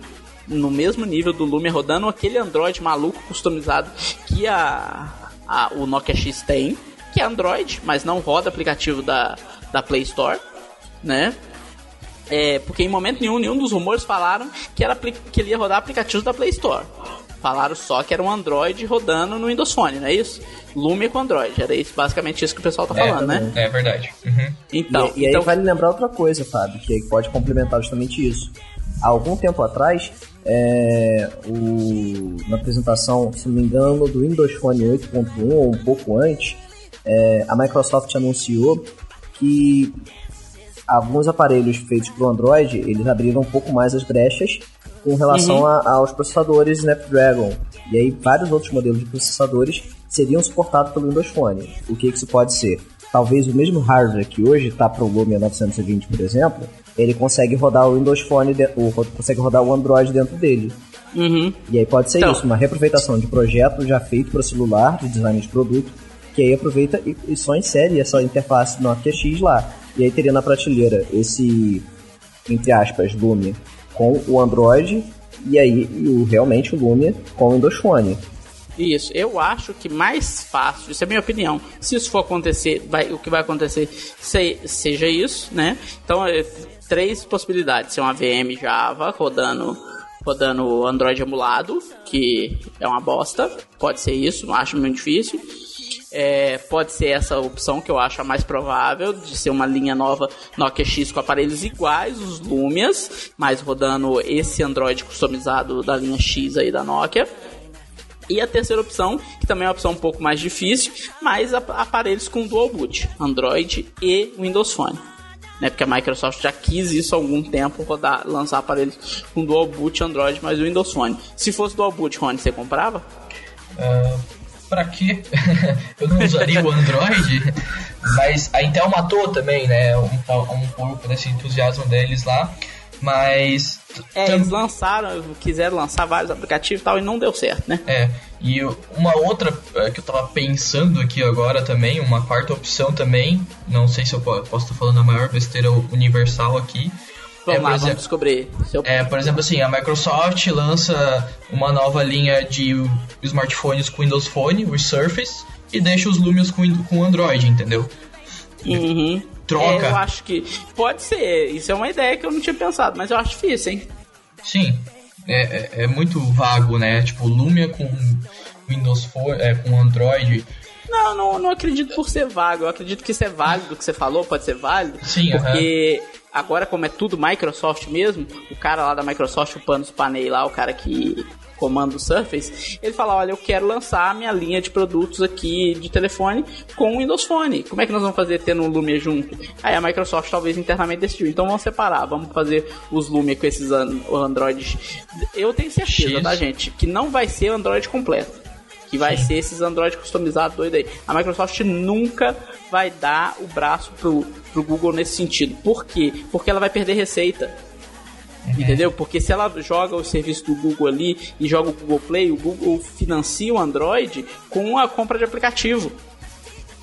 no mesmo nível do Lumia rodando aquele Android maluco customizado que a, a- o Nokia X tem, que é Android, mas não roda aplicativo da, da Play Store, né? É, porque em momento nenhum, nenhum dos rumores falaram que, era, que ele ia rodar aplicativos da Play Store. Falaram só que era um Android rodando no Windows Phone, não é isso? Lumia com Android, era isso, basicamente isso que o pessoal tá falando, né? É verdade. Uhum. Então, e, e aí então vale lembrar outra coisa, Fábio, que pode complementar justamente isso. Há algum tempo atrás, é, o- na apresentação, se não me engano, do Windows Phone 8.1 ou um pouco antes, é, a Microsoft anunciou que alguns aparelhos feitos para o Android, eles abriram um pouco mais as brechas com relação Uhum. a- aos processadores Snapdragon. E aí vários outros modelos de processadores seriam suportados pelo Windows Phone. O que que isso pode ser? talvez o mesmo hardware que hoje está para o Lumia 920, por exemplo, ele consegue rodar o Windows Phone, de, o, consegue rodar o Android dentro dele. Uhum. E aí pode ser então. isso, uma reaproveitação de projeto já feito para celular, de design de produto, que aí aproveita e, e só insere essa interface Nokia X lá. E aí teria na prateleira esse, entre aspas, Lumia com o Android e aí o, realmente o Lumia com o Windows Phone. Isso, eu acho que mais fácil, isso é minha opinião. Se isso for acontecer, vai, o que vai acontecer se, seja isso, né? Então, é, três possibilidades: ser uma VM Java rodando rodando Android emulado, que é uma bosta. Pode ser isso, acho muito difícil. É, pode ser essa opção que eu acho a mais provável, de ser uma linha nova Nokia X com aparelhos iguais, os Lumias, mas rodando esse Android customizado da linha X aí da Nokia. E a terceira opção, que também é uma opção um pouco mais difícil, mas aparelhos com dual boot, Android e Windows Phone. Né, porque a Microsoft já quis isso há algum tempo, rodar, lançar aparelhos com dual boot Android mais Windows Phone. Se fosse dual boot, Rony, você comprava? Uh, pra quê? eu não usaria o Android, mas a Intel matou também, né? Um, um pouco desse entusiasmo deles lá. Mas. É, eles lançaram, quiseram lançar vários aplicativos e tal, e não deu certo, né? É. E uma outra é, que eu tava pensando aqui agora também, uma quarta opção também, não sei se eu posso estar falando a maior besteira universal aqui, Vamos é, lá, exemplo, vamos descobrir. É, por exemplo, assim, a Microsoft lança uma nova linha de smartphones com Windows Phone, o Surface, e deixa os Lumios com, com Android, entendeu? Uhum. Troca. É, eu acho que pode ser. Isso é uma ideia que eu não tinha pensado, mas eu acho difícil, hein? Sim. É, é, é muito vago, né? Tipo, Lumia com Windows Phone, é, com Android. Não, não, não acredito por ser vago. Eu acredito que isso é válido, o que você falou pode ser válido. Sim, porque uh -huh agora como é tudo Microsoft mesmo, o cara lá da Microsoft, o Panos Panay lá, o cara que comanda o Surface, ele fala, olha, eu quero lançar a minha linha de produtos aqui de telefone com o Windows Phone. Como é que nós vamos fazer tendo um Lumia junto? Aí a Microsoft talvez internamente decidiu, então vamos separar, vamos fazer os Lumia com esses Androids. Eu tenho certeza, X. tá, gente, que não vai ser o Android completo que vai ser esses Android customizados doido aí. A Microsoft nunca vai dar o braço pro, pro Google nesse sentido. Por quê? Porque ela vai perder receita. Uhum. Entendeu? Porque se ela joga o serviço do Google ali e joga o Google Play, o Google financia o Android com a compra de aplicativo.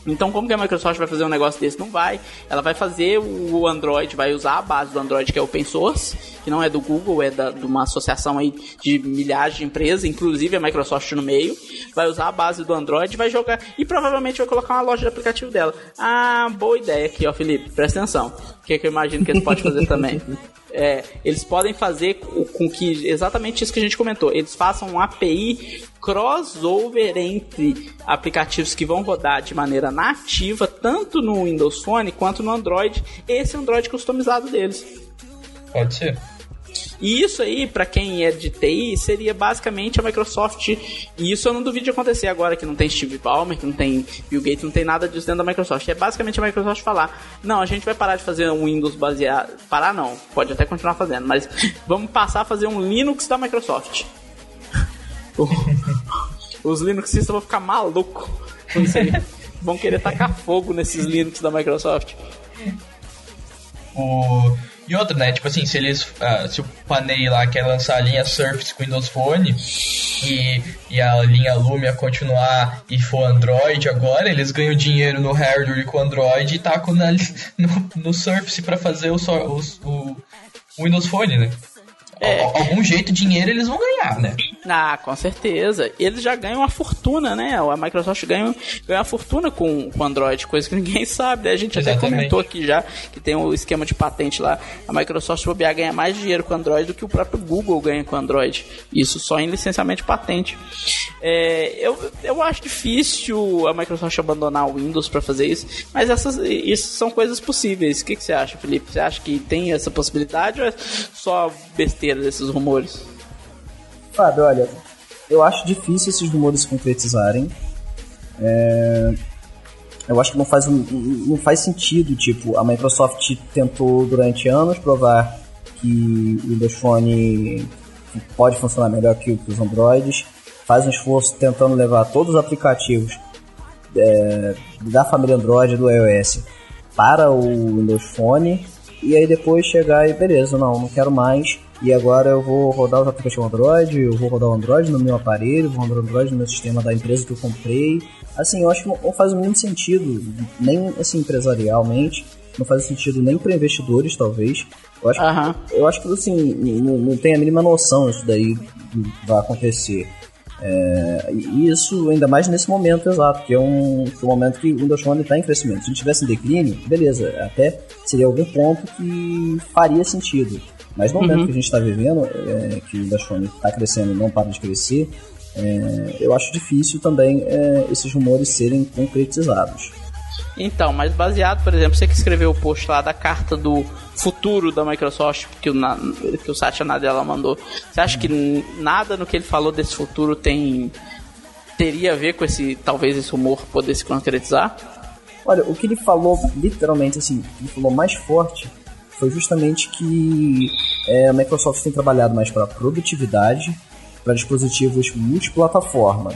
Então, como que a Microsoft vai fazer um negócio desse? Não vai. Ela vai fazer o Android, vai usar a base do Android que é open source, que não é do Google, é da, de uma associação aí de milhares de empresas, inclusive a Microsoft no meio. Vai usar a base do Android, vai jogar e provavelmente vai colocar uma loja de aplicativo dela. Ah, boa ideia aqui, ó, Felipe. Presta atenção. O que, é que eu imagino que eles podem fazer também? É, eles podem fazer com que exatamente isso que a gente comentou, eles façam um API crossover entre aplicativos que vão rodar de maneira nativa tanto no Windows Phone quanto no Android, esse Android customizado deles. Pode ser. E isso aí, para quem é de TI, seria basicamente a Microsoft. E isso eu não duvido de acontecer agora que não tem Steve Ballmer, que não tem Bill Gates, não tem nada disso dentro da Microsoft. É basicamente a Microsoft falar: não, a gente vai parar de fazer um Windows baseado. Parar não, pode até continuar fazendo, mas vamos passar a fazer um Linux da Microsoft. Os Linuxistas vão ficar malucos Vão querer tacar fogo nesses Linux da Microsoft. O e outra, né? Tipo assim, se eles. Uh, se o Panay lá quer lançar a linha Surface com Windows Phone e, e a linha Lumia continuar e for Android agora, eles ganham dinheiro no hardware com Android e tacam na, no, no Surface para fazer o, o, o Windows Phone, né? É. Algum jeito dinheiro eles vão ganhar, né? Ah, com certeza. Eles já ganham uma fortuna, né? A Microsoft ganha, ganha uma fortuna com o Android, coisa que ninguém sabe. Né? A gente Exatamente. até comentou aqui já que tem o um esquema de patente lá. A Microsoft bobear ganha mais dinheiro com o Android do que o próprio Google ganha com o Android. Isso só em licenciamento de patente. É, eu, eu acho difícil a Microsoft abandonar o Windows para fazer isso, mas essas isso são coisas possíveis. O que, que você acha, Felipe? Você acha que tem essa possibilidade ou é só besteira desses rumores? Fábio, olha, eu acho difícil esses rumores se concretizarem. É... Eu acho que não faz, não faz sentido, tipo, a Microsoft tentou durante anos provar que o Windows Phone pode funcionar melhor que os Androids, faz um esforço tentando levar todos os aplicativos é, da família Android do iOS para o Windows Phone e aí depois chegar e beleza, não, não quero mais. E agora eu vou rodar os aplicativos Android, eu vou rodar o Android no meu aparelho, vou rodar o Android no meu sistema da empresa que eu comprei. Assim, eu acho que não faz o mínimo sentido, nem assim empresarialmente, não faz sentido nem para investidores, talvez. Eu acho, uhum. que, eu acho que assim, não, não tem a mínima noção isso daí vai acontecer. É, e isso ainda mais nesse momento exato, que é um, um momento que o Windows Phone está em crescimento. Se a gente tivesse em declínio, beleza, até seria algum ponto que faria sentido. Mas no momento uhum. que a gente está vivendo, é, que o Windows Phone está crescendo e não para de crescer, é, eu acho difícil também é, esses rumores serem concretizados. Então, mas baseado, por exemplo, você que escreveu o post lá da carta do futuro da Microsoft que o, que o Satya Nadella mandou, você acha que nada no que ele falou desse futuro tem teria a ver com esse talvez esse rumor poder se concretizar? Olha, o que ele falou, literalmente assim, ele falou mais forte foi justamente que é, a Microsoft tem trabalhado mais para produtividade, para dispositivos multiplataforma.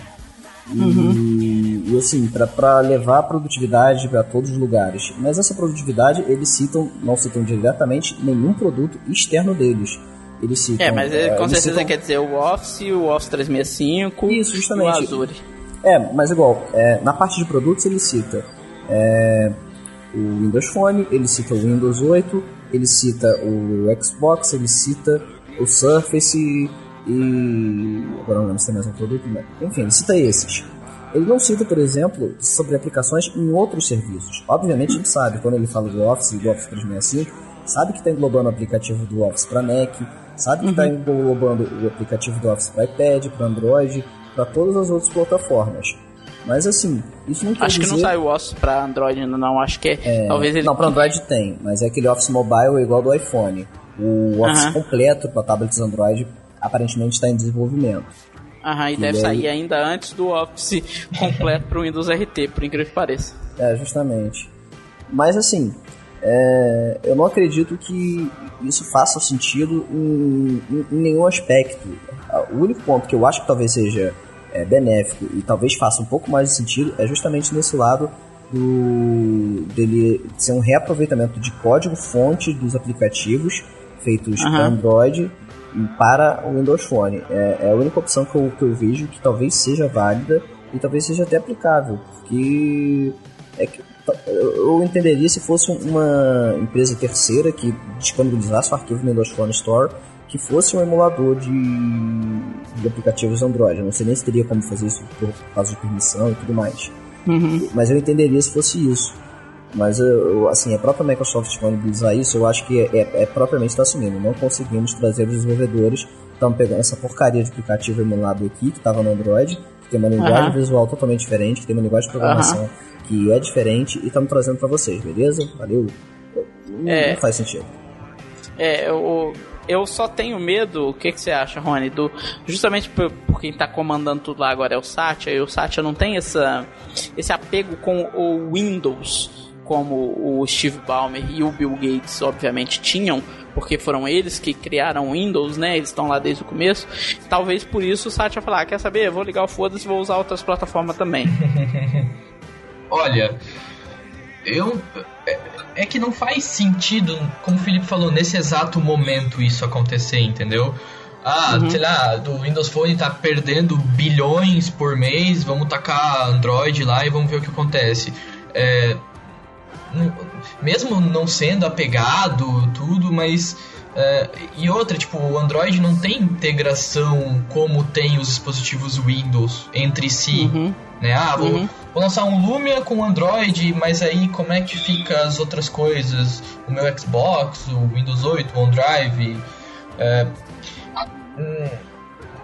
Uhum. E, e, assim, para levar a produtividade para todos os lugares. Mas essa produtividade, eles citam, não citam diretamente nenhum produto externo deles. Eles citam. É, mas é, com certeza citam... quer dizer o Office, o Office 365 Isso, justamente. o Azure. É, mas igual, é, na parte de produtos ele cita é, o Windows Phone, ele cita o Windows 8, ele cita o Xbox, ele cita o Surface e. Agora não lembro se tem mais um produto, mas. Enfim, ele cita esses. Ele não cita, por exemplo, sobre aplicações em outros serviços. Obviamente a gente sabe, quando ele fala do Office e do Office 365, sabe que está englobando o aplicativo do Office para Mac, sabe que está uhum. englobando o aplicativo do Office para iPad, para Android, para todas as outras plataformas. Mas assim, isso não quer Acho dizer... que não sai o Office para Android ainda não, acho que é, é... talvez ele... Não, para Android tem, mas é aquele Office Mobile igual do iPhone. O Office uhum. completo para tablets Android aparentemente está em desenvolvimento. Aham, e, e deve aí... sair ainda antes do Office completo para o Windows RT, por incrível que pareça. É, justamente. Mas assim, é, eu não acredito que isso faça sentido em, em, em, nenhum aspecto. O único ponto que eu acho que talvez seja é, benéfico e talvez faça um pouco mais de sentido é justamente nesse lado do dele ser um reaproveitamento de código fonte dos aplicativos feitos uhum. para Android para o Windows Phone. É, é a única opção que eu, que eu vejo que talvez seja válida e talvez seja até aplicável, porque é que, eu entenderia se fosse uma empresa terceira que disponibilizasse o arquivo no Windows Phone Store que fosse um emulador de, de aplicativos Android. Eu não sei nem se teria como fazer isso por causa de permissão e tudo mais. Uhum. Mas eu entenderia se fosse isso. Mas eu, assim, a própria Microsoft disponibilizar isso, eu acho que é, é, é propriamente está assumindo. Não conseguimos trazer os desenvolvedores, estamos pegando essa porcaria de aplicativo emulado aqui, que estava no Android, que tem uma linguagem uhum. visual totalmente diferente, que tem uma linguagem de programação uhum. que é diferente, e estamos trazendo para vocês, beleza? Valeu? Não, é, não faz sentido. É, eu, eu só tenho medo, o que, que você acha, Rony? Do, justamente por, por quem está comandando tudo lá agora é o Satya, e o Satya não tem essa, esse apego com o Windows como o Steve Ballmer e o Bill Gates, obviamente, tinham, porque foram eles que criaram o Windows, né? Eles estão lá desde o começo. Talvez por isso o Satya falar: ah, quer saber? Vou ligar o foda-se vou usar outras plataformas também. Olha, eu. É, é que não faz sentido, como o Felipe falou, nesse exato momento isso acontecer, entendeu? Ah, uhum. sei lá, do Windows Phone tá perdendo bilhões por mês, vamos tacar Android lá e vamos ver o que acontece. É, mesmo não sendo apegado, tudo, mas. Uh, e outra, tipo, o Android não tem integração como tem os dispositivos Windows entre si. Uhum. Né? Ah, vou, uhum. vou, lançar um Lumia com Android, mas aí como é que fica as outras coisas? O meu Xbox, o Windows 8, o OneDrive. Uh, hum,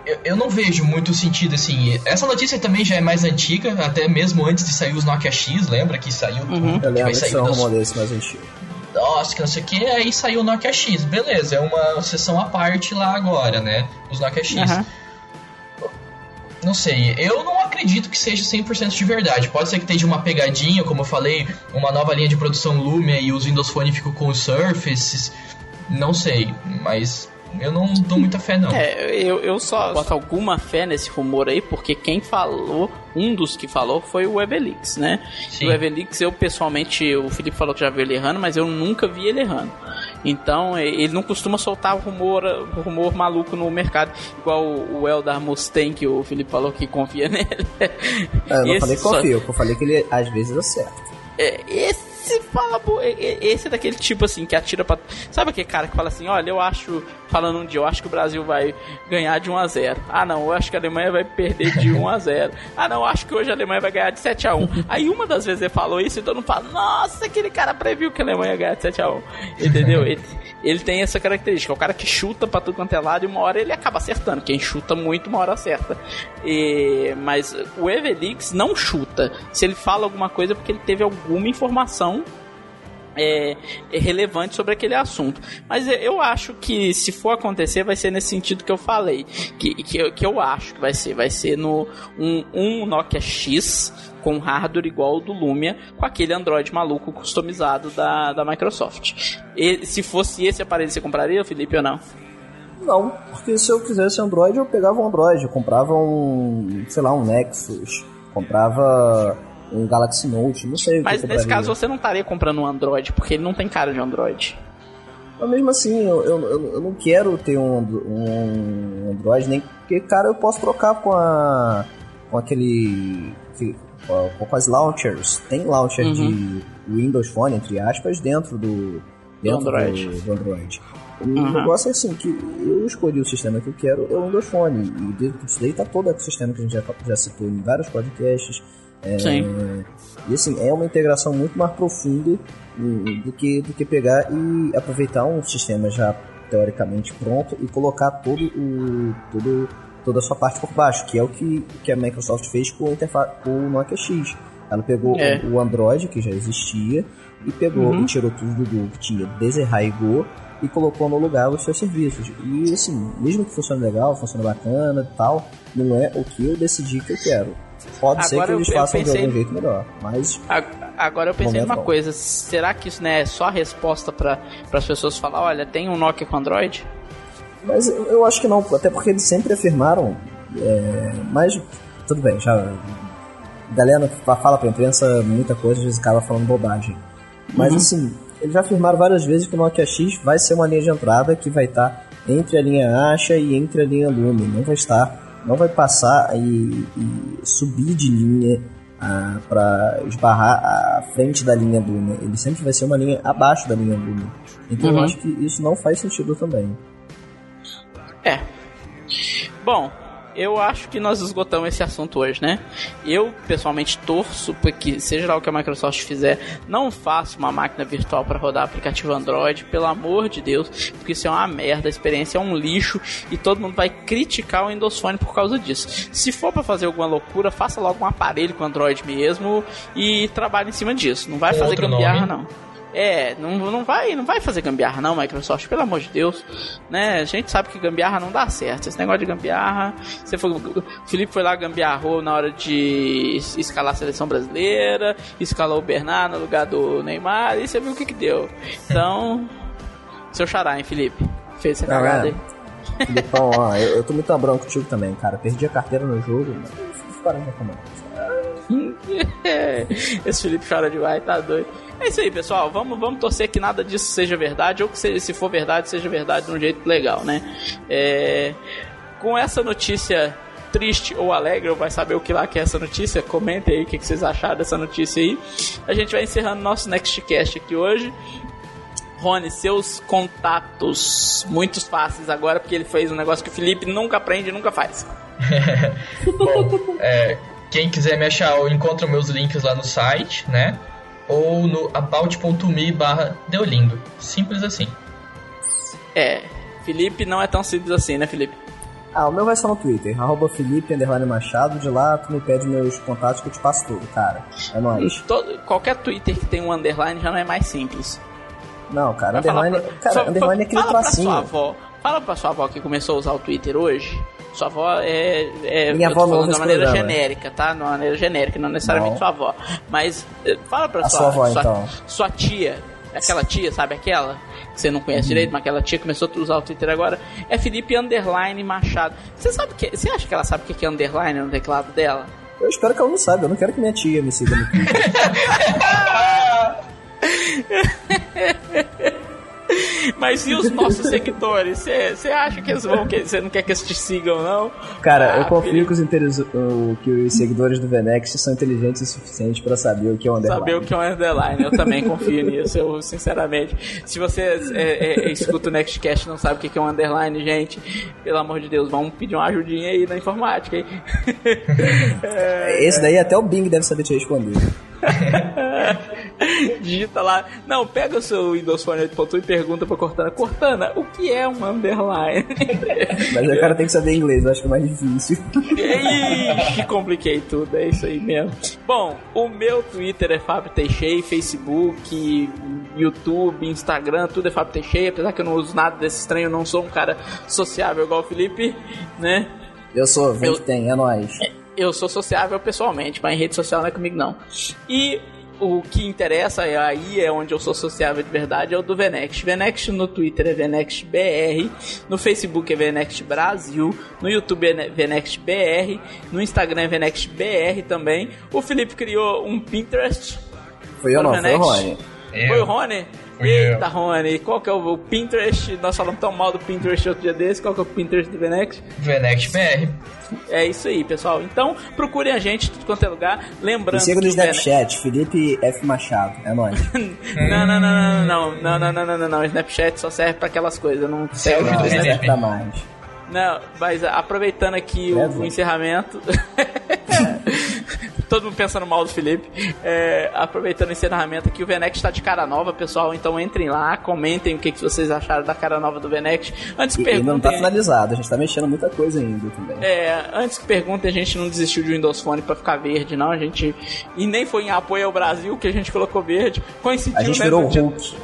eu, eu não vejo muito sentido, assim. Essa notícia também já é mais antiga, até mesmo antes de sair os Nokia X, lembra que saiu? Uhum. Que eu lembro vai sair um rumor desse mais antigo. Nossa, que não sei o que, aí saiu o Nokia X, beleza, é uma sessão à parte lá agora, né? Os Nokia X. Uhum. Não sei, eu não acredito que seja 100% de verdade. Pode ser que esteja uma pegadinha, como eu falei, uma nova linha de produção Lumia e os Windows Phone ficam com os Surfaces. Não sei, mas Eu não dou muita fé, não. É, eu, eu só boto alguma fé nesse rumor aí, porque quem falou, um dos que falou foi o Evelix, né? Sim. O Evelix, eu pessoalmente, o Felipe falou que já viu ele errando, mas eu nunca vi ele errando. Então, ele não costuma soltar rumor, rumor maluco no mercado, igual o Eldar Mustang, que o Felipe falou que confia nele. É, eu não Esse falei que confio, só... eu falei que ele às vezes acerta. É, esse se fala, esse é daquele tipo assim que atira pra. Sabe aquele cara que fala assim: olha, eu acho, falando um dia, eu acho que o Brasil vai ganhar de 1 a 0 Ah, não, eu acho que a Alemanha vai perder de 1 a 0 Ah, não, eu acho que hoje a Alemanha vai ganhar de 7 a 1 Aí uma das vezes ele falou isso e todo mundo fala: nossa, aquele cara previu que a Alemanha ia ganhar de 7 a 1 Entendeu? ele, ele tem essa característica. É o cara que chuta pra tudo quanto é lado e uma hora ele acaba acertando. Quem chuta muito, uma hora acerta. E, mas o Evelix não chuta. Se ele fala alguma coisa é porque ele teve alguma informação é, é, relevante sobre aquele assunto. Mas eu acho que se for acontecer, vai ser nesse sentido que eu falei. Que, que, que eu acho que vai ser. Vai ser no um, um Nokia X com hardware igual ao do Lumia, com aquele Android maluco customizado da, da Microsoft. E, se fosse esse aparelho, você compraria, Felipe, ou não? Não, porque se eu quisesse Android, eu pegava um Android, eu comprava um, sei lá, um Nexus, comprava um Galaxy Note, não sei. Mas nesse caso você não estaria comprando um Android, porque ele não tem cara de Android. Mas mesmo assim, eu, eu, eu não quero ter um, um Android, nem porque, cara, eu posso trocar com a. com aquele. com, com as launchers. Tem launcher uhum. de Windows Phone, entre aspas, dentro do. Dentro do Android. Do, do Android. O uhum. negócio é assim, que eu escolhi o sistema que eu quero, é o Windows Phone. E dentro disso daí tá todo o ecossistema que a gente já, já citou em vários podcasts é, Sim. E assim, é uma integração muito mais profunda do que, do que pegar e aproveitar um sistema já teoricamente pronto e colocar todo o, todo, toda a sua parte por baixo, que é o que, que a Microsoft fez com o, com o Nokia X. Ela pegou é. o, o, Android, que já existia, e pegou uhum. e tirou tudo do que tinha, desarraigou e colocou no lugar os seus serviços. E assim, mesmo que funcione legal, funcione bacana e tal, não é o que eu decidi que eu quero. Pode agora ser que eles façam pensei... de algum jeito melhor, mas. Agora eu pensei numa coisa: será que isso não é só a resposta para as pessoas falar, olha, tem um Nokia com Android? Mas eu acho que não, até porque eles sempre afirmaram. É, mas tudo bem, já. Galera fala pra imprensa muita coisa, às vezes acaba falando bobagem. Mas uhum. assim, eles já afirmaram várias vezes que o Nokia X vai ser uma linha de entrada que vai estar entre a linha Asha e entre a linha Lume. Não vai estar não vai passar e, e subir de linha ah, para esbarrar a frente da linha Luna. Ele sempre vai ser uma linha abaixo da linha Luna. Então uhum. eu acho que isso não faz sentido também. É. Bom, eu acho que nós esgotamos esse assunto hoje, né? Eu, pessoalmente, torço porque, seja lá o que a Microsoft fizer, não faça uma máquina virtual para rodar aplicativo Android, pelo amor de Deus, porque isso é uma merda, a experiência é um lixo e todo mundo vai criticar o Windows Phone por causa disso. Se for para fazer alguma loucura, faça logo um aparelho com Android mesmo e trabalhe em cima disso. Não vai fazer gambiarra, não. É, não, não, vai, não vai fazer gambiarra não, Microsoft, pelo amor de Deus. Né? A gente sabe que gambiarra não dá certo. Esse negócio de gambiarra. Você foi, o Felipe foi lá gambiarrou na hora de escalar a seleção brasileira, escalou o Bernard no lugar do Neymar, e você viu o que que deu. Então, seu xará, hein, Felipe? Fez essa cagada aí. Filipão, ó, eu, eu tô muito branco contigo também, cara. Perdi a carteira no jogo, mas. Esse Felipe chora demais, tá doido. É isso aí, pessoal. Vamos, vamos torcer que nada disso seja verdade, ou que se, for verdade, seja verdade de um jeito legal, né? É, com essa notícia triste ou alegre, ou vai saber o que lá que é essa notícia, comentem aí o que, que vocês acharam dessa notícia aí. A gente vai encerrando nosso Nextcast aqui hoje. Rony, seus contatos muito fáceis agora, porque ele fez um negócio que o Felipe nunca aprende e nunca faz. Bom, é, quem quiser me achar, eu encontro meus links lá no site, né? Ou no about.me barra Deolindo. Simples assim. É, Felipe não é tão simples assim, né, Felipe? Ah, o meu vai ser no Twitter, arroba Felipe Machado, de lá tu me pede meus contatos que eu te passo tudo, cara. É nóis. Todo, qualquer Twitter que tem um underline já não é mais simples. Não, cara, underline, pra, cara, só, underline é aquele fala tracinho. Pra sua avó, fala pra sua avó que começou a usar o Twitter hoje sua avó é. é Minha avó não de uma maneira programa. genérica, tá? De uma maneira genérica, não necessariamente não. sua avó. Mas eh, fala pra a sua, sua avó, sua, então. Sua tia aquela tia, sabe aquela? Que você não conhece uhum. direito, mas aquela tia começou a usar o Twitter agora. É Felipe Underline Machado. Você sabe que. Você acha que ela sabe o que é underline no teclado dela? Eu espero que ela não saiba, eu não quero que minha tia me siga no Twitter. Mas e os nossos seguidores? Você acha que eles vão. Você não quer que eles te sigam, não? Cara, ah, eu confio que os, que os seguidores do Venex são inteligentes o suficiente para saber o que é um underline. Saber o que é um underline, eu também confio nisso, eu sinceramente. Se você é, é, escuta o Nextcast e não sabe o que é um underline, gente, pelo amor de Deus, vamos pedir uma ajudinha aí na informática, hein? Esse daí até o Bing deve saber te responder. Digita lá. Não, pega o seu Windows Phone 8.1 e pergunta pra Cortana. Cortana, o que é um underline? Mas o cara tem que saber inglês, eu acho que é mais difícil. Ixi, compliquei tudo, é isso aí mesmo. Bom, o meu Twitter é Fábio Teixeira, Facebook, YouTube, Instagram, tudo é Fábio Teixeira. Apesar que eu não uso nada desse estranho, eu não sou um cara sociável igual o Felipe, né? Eu sou, vem eu... que tem, é nóis eu sou sociável pessoalmente, mas em rede social não é comigo não. E o que interessa é aí é onde eu sou sociável de verdade é o do Venext. Venext no Twitter é Venext BR, no Facebook é Venext Brasil, no YouTube é Venext BR, no Instagram é Venext BR também. O Felipe criou um Pinterest. Foi eu não, foi o Rony. Foi o Rony? Eita, Rony, qual que é o, Pinterest? Nós falamos tão mal do Pinterest outro dia desse, qual que é o Pinterest do Venext? Venext BR. É isso aí, pessoal. Então, procurem a gente tudo quanto é lugar. Lembrando. Siga no Snapchat, Felipe F. Machado. É nóis. não, não, não, não, não, não, não, não, não, não, não. Snapchat só serve pra aquelas coisas. Não serve não, serve pra mais. Não, mas aproveitando aqui o, o encerramento. todo mundo pensando mal do Felipe. É, aproveitando o encerramento aqui, o Venex está de cara nova, pessoal. Então entrem lá, comentem o que, que vocês acharam da cara nova do Venex. Antes que perguntem. não tá finalizado, a gente tá mexendo muita coisa ainda também. É, antes que perguntem, a gente não desistiu de Windows Phone pra ficar verde, não. A gente. E nem foi em apoio ao Brasil que a gente colocou verde. Coincidiu, a gente né, virou o Hulk.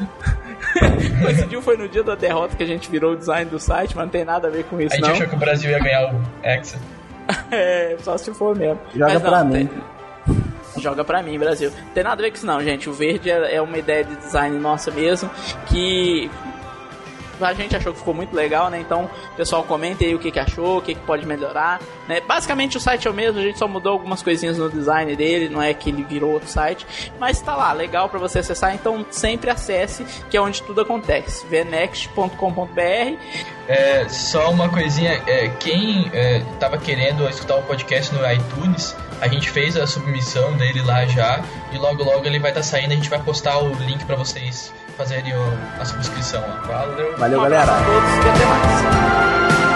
Coincidiu foi no dia da derrota que a gente virou o design do site, mas não tem nada a ver com isso. A gente não. achou que o Brasil ia ganhar o Hexa. é, só se for mesmo. Joga mas, pra não, mim. Tem... Joga pra mim, Brasil. Tem nada a ver com isso não, gente. O verde é, é uma ideia de design nossa mesmo, que a gente achou que ficou muito legal, né? Então, pessoal, comente aí o que, que achou, o que, que pode melhorar, né? Basicamente o site é o mesmo, a gente só mudou algumas coisinhas no design dele, não é que ele virou outro site, mas tá lá, legal para você acessar, então sempre acesse, que é onde tudo acontece, vnext.com.br. É, só uma coisinha, é, quem é, tava querendo escutar o podcast no iTunes, a gente fez a submissão dele lá já, e logo logo ele vai estar tá saindo, a gente vai postar o link para vocês fazerem a subscrição. Valeu. Valeu, galera. A todos e até mais.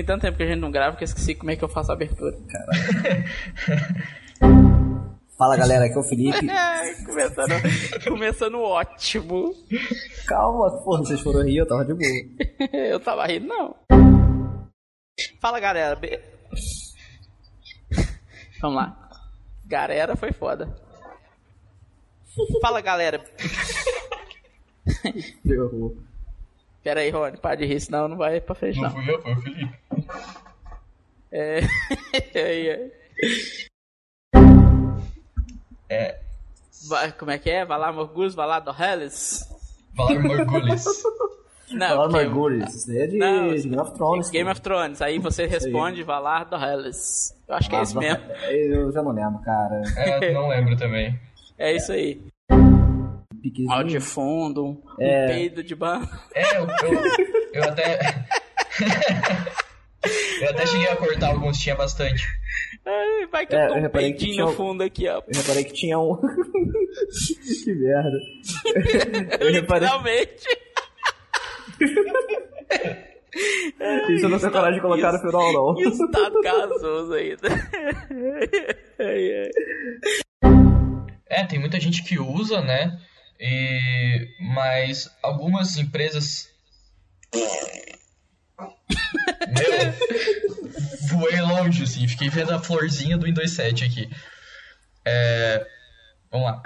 Tem tanto tempo que a gente não grava que eu esqueci como é que eu faço a abertura. Fala galera, aqui é o Felipe. começando, começando ótimo. Calma, porra, vocês foram rir, eu tava de boa. eu tava rindo, não. Fala galera. Be... Vamos lá. Galera foi foda. Fala galera. Ferrou. Pera aí, Rony, para de rir, senão não vai pra frente, não. Não fui eu, foi o Felipe. É. é. é. Vai, como é que é? Valar Morgulhos, Valar do Hellis? Valar Morgulhos. Não, Valar Morgulhos, isso daí é de, não, de Game of Thrones. Game of Thrones, aí você responde Valar do Hellis. Eu acho que é isso mesmo. Eu já não lembro, cara. É, não lembro também. É isso aí piquezinho. Áudio de fundo, é... um peido de bar. É, eu, eu, eu até. eu até cheguei a cortar alguns, tinha bastante. Ai, vai que É, eu tô eu um reparei que peidinho tinha no um- fundo aqui, ó. Eu reparei que tinha um. que merda. Eu reparei. Literalmente. Isso eu não tenho coragem de colocar no final, não. E o estado gasoso ainda. Ai, ai. É, tem muita gente que usa, né? E... Mas algumas empresas. Meu, voei longe, assim. Fiquei vendo a florzinha do Windows 7 aqui. É... Vamos lá.